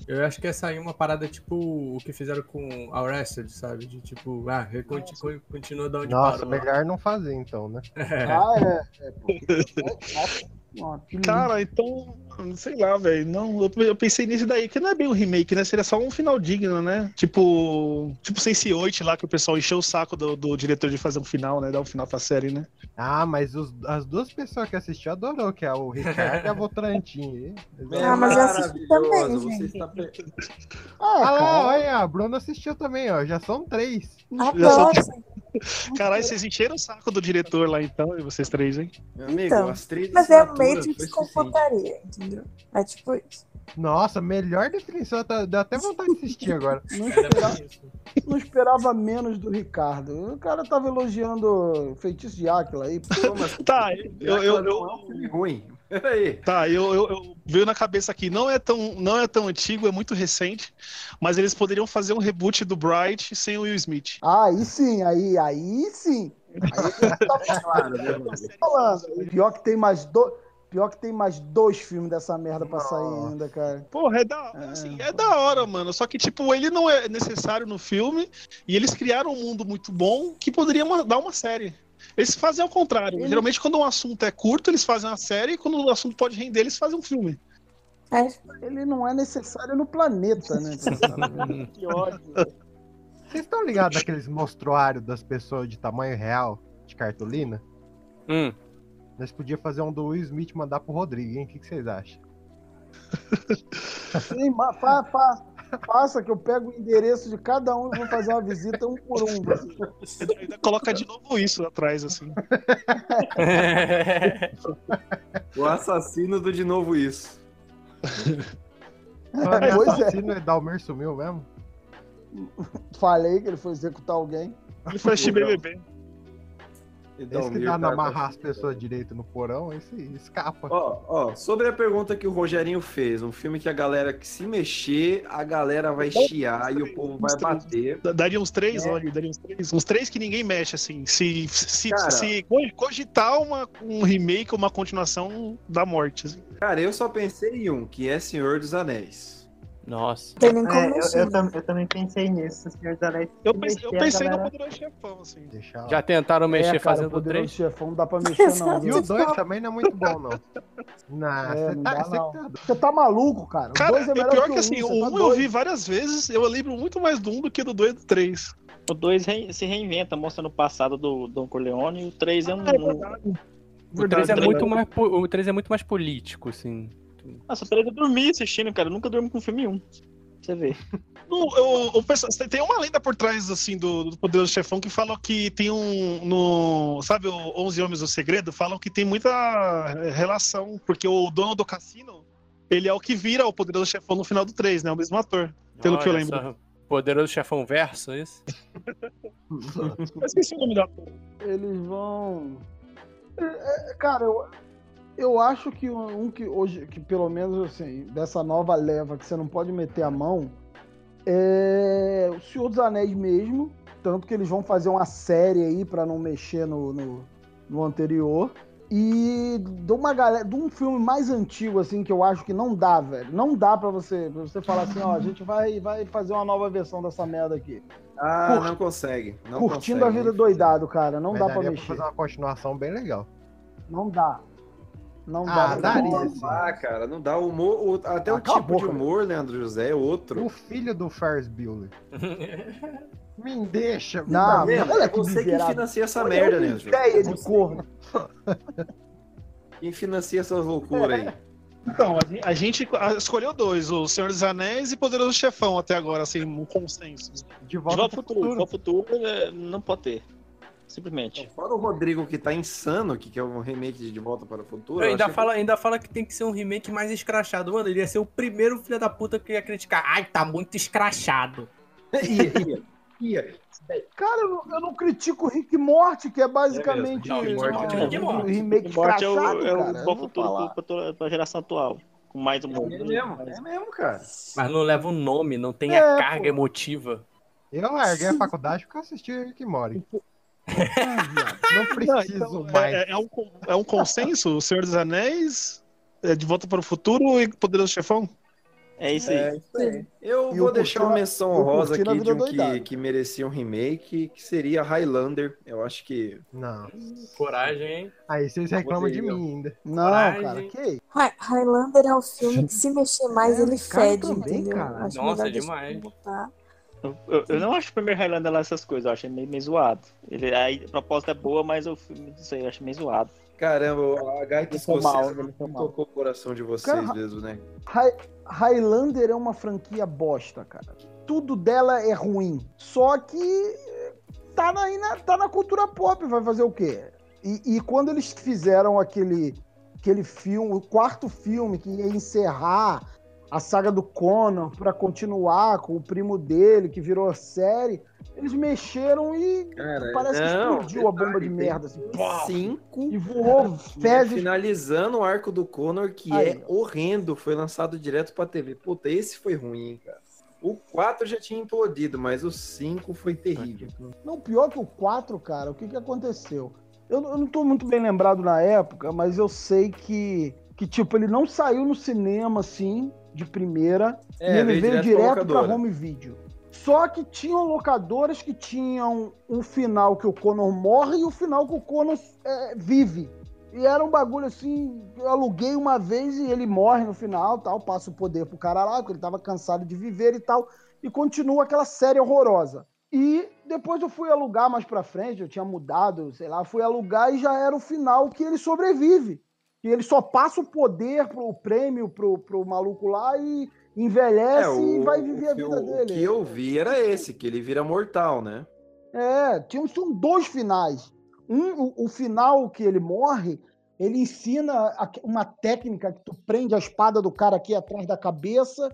Eu acho que ia sair uma parada tipo o que fizeram com Arrested, sabe? De tipo, ah, continua, continua de onde Nossa, parou. melhor não fazer então, né? Ah, é. é porque... Ó, lindo. Cara, então, sei lá, velho. Não, eu, eu pensei nisso daí, que não é bem um remake, né? Seria só um final digno, né? Tipo, tipo Sense 8 lá, que o pessoal encheu o saco do, do diretor de fazer um final, né? Dar um final pra série, né? Ah, mas os- as duas pessoas que assistiram adorou, que é o Ricardo e a Votorantim. Ah, mas eu assisti também, gente. está pe- Ah, lá, olha, a Bruna assistiu também, ó. Já são três. Adoro. Caralho, vocês encheram o saco do diretor lá então, e vocês três, hein? Meu amigo, Então, as três Mas é assinaturas meio de desconfortaria, entendeu? É tipo isso. Nossa, melhor definição. Tá, dá até vontade de assistir agora. Não esperava, não esperava menos do Ricardo. O cara tava elogiando Feitiço de Áquila aí. pô. Tá, eu, eu, eu, é um filme ruim. Peraí. Tá, eu, eu, eu- veio na cabeça aqui, não é, tão, não é tão antigo, é muito recente, mas eles poderiam fazer um reboot do Bright sem o Will Smith. Ah, aí sim, aí, aí sim. Aí Claro, né, eu tô falando. Pior que tem mais dois. Pior que tem mais dois filmes dessa merda pra sair ainda, cara. Porra, é da, assim, é da hora, mano. Só que, tipo, ele não é necessário no filme e eles criaram um mundo muito bom que poderia uma- dar uma série. Eles fazem ao contrário. Ele- Geralmente, quando um assunto é curto, eles fazem uma série, e quando o assunto pode render, eles fazem um filme. É, Ele não é necessário no planeta, né? que ódio. Vocês estão ligados naqueles mostruários das pessoas de tamanho real, de cartolina? Hum. Nós podíamos fazer um do Will Smith e mandar pro Rodrigo, hein? O que, que vocês acham? Sim, fa- fa- Passa que eu pego o endereço de cada um e vou fazer uma visita um por um. Ainda, ainda coloca de novo isso atrás, assim. O assassino do de novo isso. Mano, Pois é. assassino é Dalmer sumiu mesmo? Falei que ele foi executar alguém. Ele foi BBB. Esse que dá na amarrar as pessoas direito no porão, esse escapa. Ó, ó, sobre a pergunta que o Rogerinho fez, um filme que a galera que se mexer, a galera vai chiar e o povo vai bater. Da- Daria uns três, É. olha, daria uns três. Uns três que ninguém mexe, assim. Se, se, Cara. se co- cogitar uma, um remake ou uma continuação da morte. Assim. Cara, eu só pensei em um, que é Senhor dos Anéis. Nossa. Tem nem É, como eu, mexer. eu tam- eu também pensei nisso, Senhor dos Anéis. Eu Se pensei, eu pensei no galera- Poderoso Chefão, assim. Deixa Já tentaram mexer é, cara, o fazendo poderoso três? chefão não dá pra mexer, não. E o 2 também não é muito bom, não. Não, É, você não tá, dá, não. tá. Você tá maluco, cara. O Cara, é é melhor pior que que o assim, um, o você tá 1 eu doido. vi várias vezes, eu lembro muito mais do 1 do que do 2 e do 3. O 2 se reinventa, mostrando o passado do Don Corleone, e o 3 é um. O 3 é muito mais, po- o 3 é muito mais político, assim. Nossa, 3 eu dormi assistindo, cara. Eu nunca durmo com filme 1. Você vê. No- eu- o pessoal- tem uma lenda por trás assim do, do Poderoso Chefão que falam que tem um no sabe o 11 Homens do Segredo falam que tem muita relação porque o dono do cassino ele é o que vira o Poderoso Chefão no final do 3, né? O mesmo ator, pelo que eu Olha lembro. só, Poderoso Chefão Verso, é isso? Eu esqueci o nome da ator. Eles vão. É, é, Cara, eu, eu acho que um que hoje, que pelo menos assim, dessa nova leva que você não pode meter a mão, é o Senhor dos Anéis mesmo. Tanto que eles vão fazer uma série aí pra não mexer no, no, no anterior. E de uma galera, de um filme mais antigo, assim, que eu acho que não dá, velho. Não dá pra você, pra você falar assim, ó, a gente vai, vai fazer uma nova versão dessa merda aqui. Ah, Cur- não consegue. Não Curtindo consegue. a vida doidado, cara. Não Mas dá pra daria mexer. fazer uma continuação bem legal. Não dá. Não Ah, dá. daria, Não sim. Ah, cara, não dá. O humor, o- até Ah, o tipo de boca. humor, Leandro José, é outro. O filho do Ferris Bueller. Me deixa. me Não, dá vendo? olha É que você que financia essa Olha merda, Leandro. Ideia de Você corno. Quem financia essas loucuras aí? Então, a gente- escolheu dois, o Senhor dos Anéis e Poderoso Chefão até agora, assim, um consenso. De De volta, volta pro ao futuro. De volta ao futuro é, não pode ter. Simplesmente. Fora o Rodrigo que tá insano, que quer um remake de De Volta para o Futuro. eu ainda, acho que- fala, ainda fala que tem que ser um remake mais escrachado. Mano, ele ia ser o primeiro filho da puta que ia criticar. Ai, tá muito escrachado. Ia, ia, ia. Cara, eu não, eu não critico o Rick Morty, que é basicamente Não, Rick Morty um. Rick Morty. remake Rick Morty é o, escrachado, é o cara. Bom Futuro pra, pra, pra geração atual. Com mais humor. É mesmo, é mesmo, cara. Mas não leva o nome, não tem É, a carga pô. emotiva. Eu larguei a faculdade porque eu assisti Rick Mori. Não Não, preciso então, mais. é, é um, é um consenso? O Senhor dos Anéis, é, De Volta para o Futuro e Poderoso Chefão? É isso aí. É isso aí. Eu E vou deixar uma menção honrosa aqui de um que, Doidado. que merecia um remake, que seria Highlander. Eu acho que. Não. Coragem, hein? Aí vocês reclamam de mim ainda. Não, Coragem. cara, que? Hi- Highlander é um filme que se mexer mais, ele cara fede, também, entendeu? cara. Acho Nossa, é demais. tá. Eu, eu- eu não acho o primeiro Highlander lá essas coisas, eu acho meio, meio zoado. Ele, a proposta é boa, mas o filme, isso aí, eu acho meio zoado. Caramba, a gaita mal, escocesa foi não mal. tocou o coração de vocês Cara, mesmo, né? Hi- Highlander é uma franquia bosta, cara. Tudo dela é ruim. Só que tá na, na- tá na cultura pop, vai fazer o quê? E, e quando eles fizeram aquele, aquele filme, o quarto filme que ia encerrar a saga do Conan pra continuar com o primo dele, que virou série, eles mexeram e Cara, parece que não, explodiu a bomba de merda. Assim, Cinco. e voou fezes. finalizando o arco do Connor, que Aí, é horrendo, foi lançado direto pra TV. Puta, esse foi ruim, hein, cara. O 4 já tinha implodido, mas o 5 foi terrível. Não, pior que o 4, cara, o que, que aconteceu? Eu, eu não tô muito bem lembrado na época, mas eu sei que, que, tipo, ele não saiu no cinema, assim, de primeira, É, e ele veio direto locadora. home video. Só que tinham locadoras que tinham um final que o Connor morre e o final que o Connor é, vive. E era um bagulho assim, eu aluguei uma vez e ele morre no final, tal, passa o poder pro cara lá, porque ele tava cansado de viver e tal, e continua aquela série horrorosa. E depois eu fui alugar mais pra frente, eu tinha mudado, sei lá, fui alugar e já era o final que ele sobrevive. E ele só passa o poder pro o prêmio pro, pro maluco lá e, envelhece É, o, e vai viver a o- vida o dele. que eu vi era esse, que ele vira mortal, né? É, tinham são dois finais. Um, o, o final que ele morre, ele ensina uma técnica que tu prende a espada do cara aqui atrás da cabeça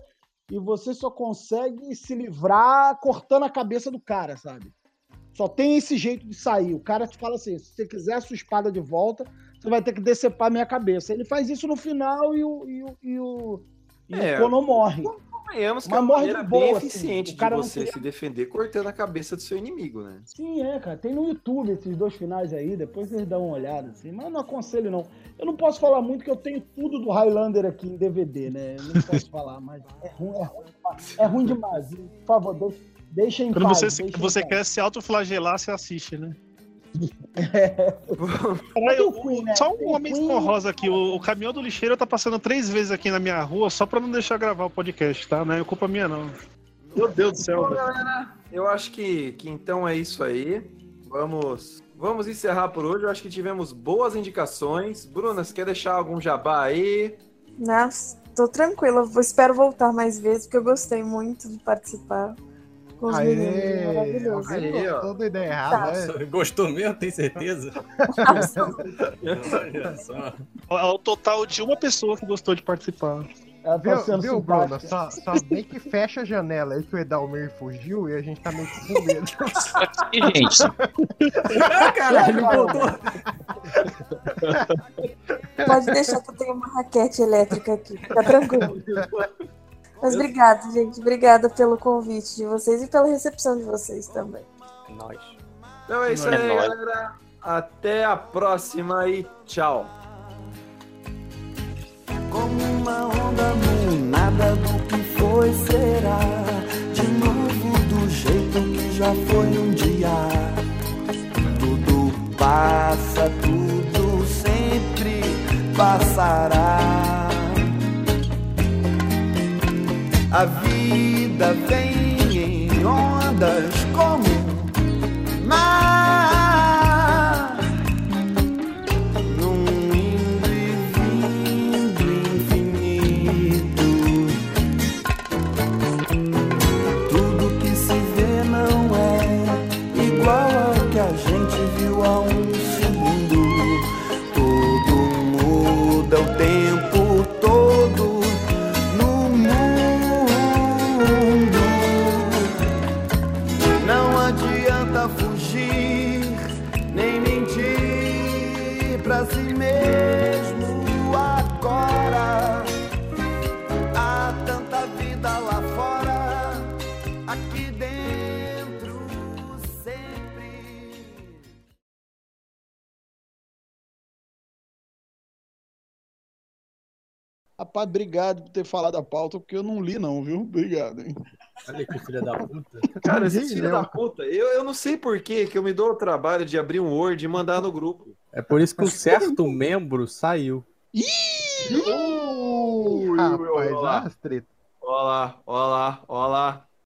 e você só consegue se livrar cortando a cabeça do cara, sabe? Só tem esse jeito de sair. O cara te fala assim: se você quiser a sua espada de volta, você vai ter que decepar a minha cabeça. Ele faz isso no final e o, e o, e o, e É. o Kono morre. Convenhamos que Mas é uma maneira boa, bem assim. eficiente cara de você queria- se defender cortando a cabeça do seu inimigo, né? Sim, é, cara. Tem no YouTube esses dois finais aí, depois vocês dão uma olhada, assim. Mas eu não aconselho, não. Eu não posso falar muito, que eu tenho tudo do Highlander aqui em DVD, né? Eu não posso falar, mas é ruim, é ruim, demais. é ruim demais. Por favor, deixa, deixa em Quando paz. você, você quer se autoflagelar, você assiste, né? O Queen, né? Só um o homem Queen. honrosa aqui. O, o caminhão do lixeiro tá passando três vezes aqui na minha rua só pra não deixar gravar o podcast, tá? Não é culpa minha, não. Meu Deus do céu. Galera, eu acho que, que então é isso aí. Vamos, vamos encerrar por hoje. Eu acho que tivemos boas indicações. Bruna, você quer deixar algum jabá aí? Nossa, tô tranquila. Eu espero voltar mais vezes, porque eu gostei muito de participar com os Aê, meninos. Maravilhoso. alguém Aí, ó. gostou da ideia errada, né? Nossa, Gostou mesmo? Tem certeza? Olha só. Ao total de uma pessoa que gostou de participar. Ela tá Viu, sendo viu Bruno? simpática. Só, só bem que fecha a janela aí que o Edalmir fugiu e a gente tá meio que com medo. E, gente, Caralho, ele voltou. Pode deixar que eu tenho uma raquete elétrica aqui. Fica tranquilo. Mas obrigada, gente. Obrigada pelo convite de vocês e pela recepção de vocês também. Nós. Então é isso É aí, nóis. galera. Até a próxima e tchau. Como uma onda no nada do que foi será De novo do jeito que já foi um dia Tudo passa, tudo sempre passará A vida vem em ondas como mar Rapaz, obrigado por ter falado a pauta, porque eu não li, não, viu? Obrigado, hein? Olha que filha da puta. Cara, esse filho da puta, eu, eu não sei por que que eu me dou o trabalho de abrir um Word e mandar no grupo. É por isso que um certo membro saiu. Rapaz, Olha lá, olha lá,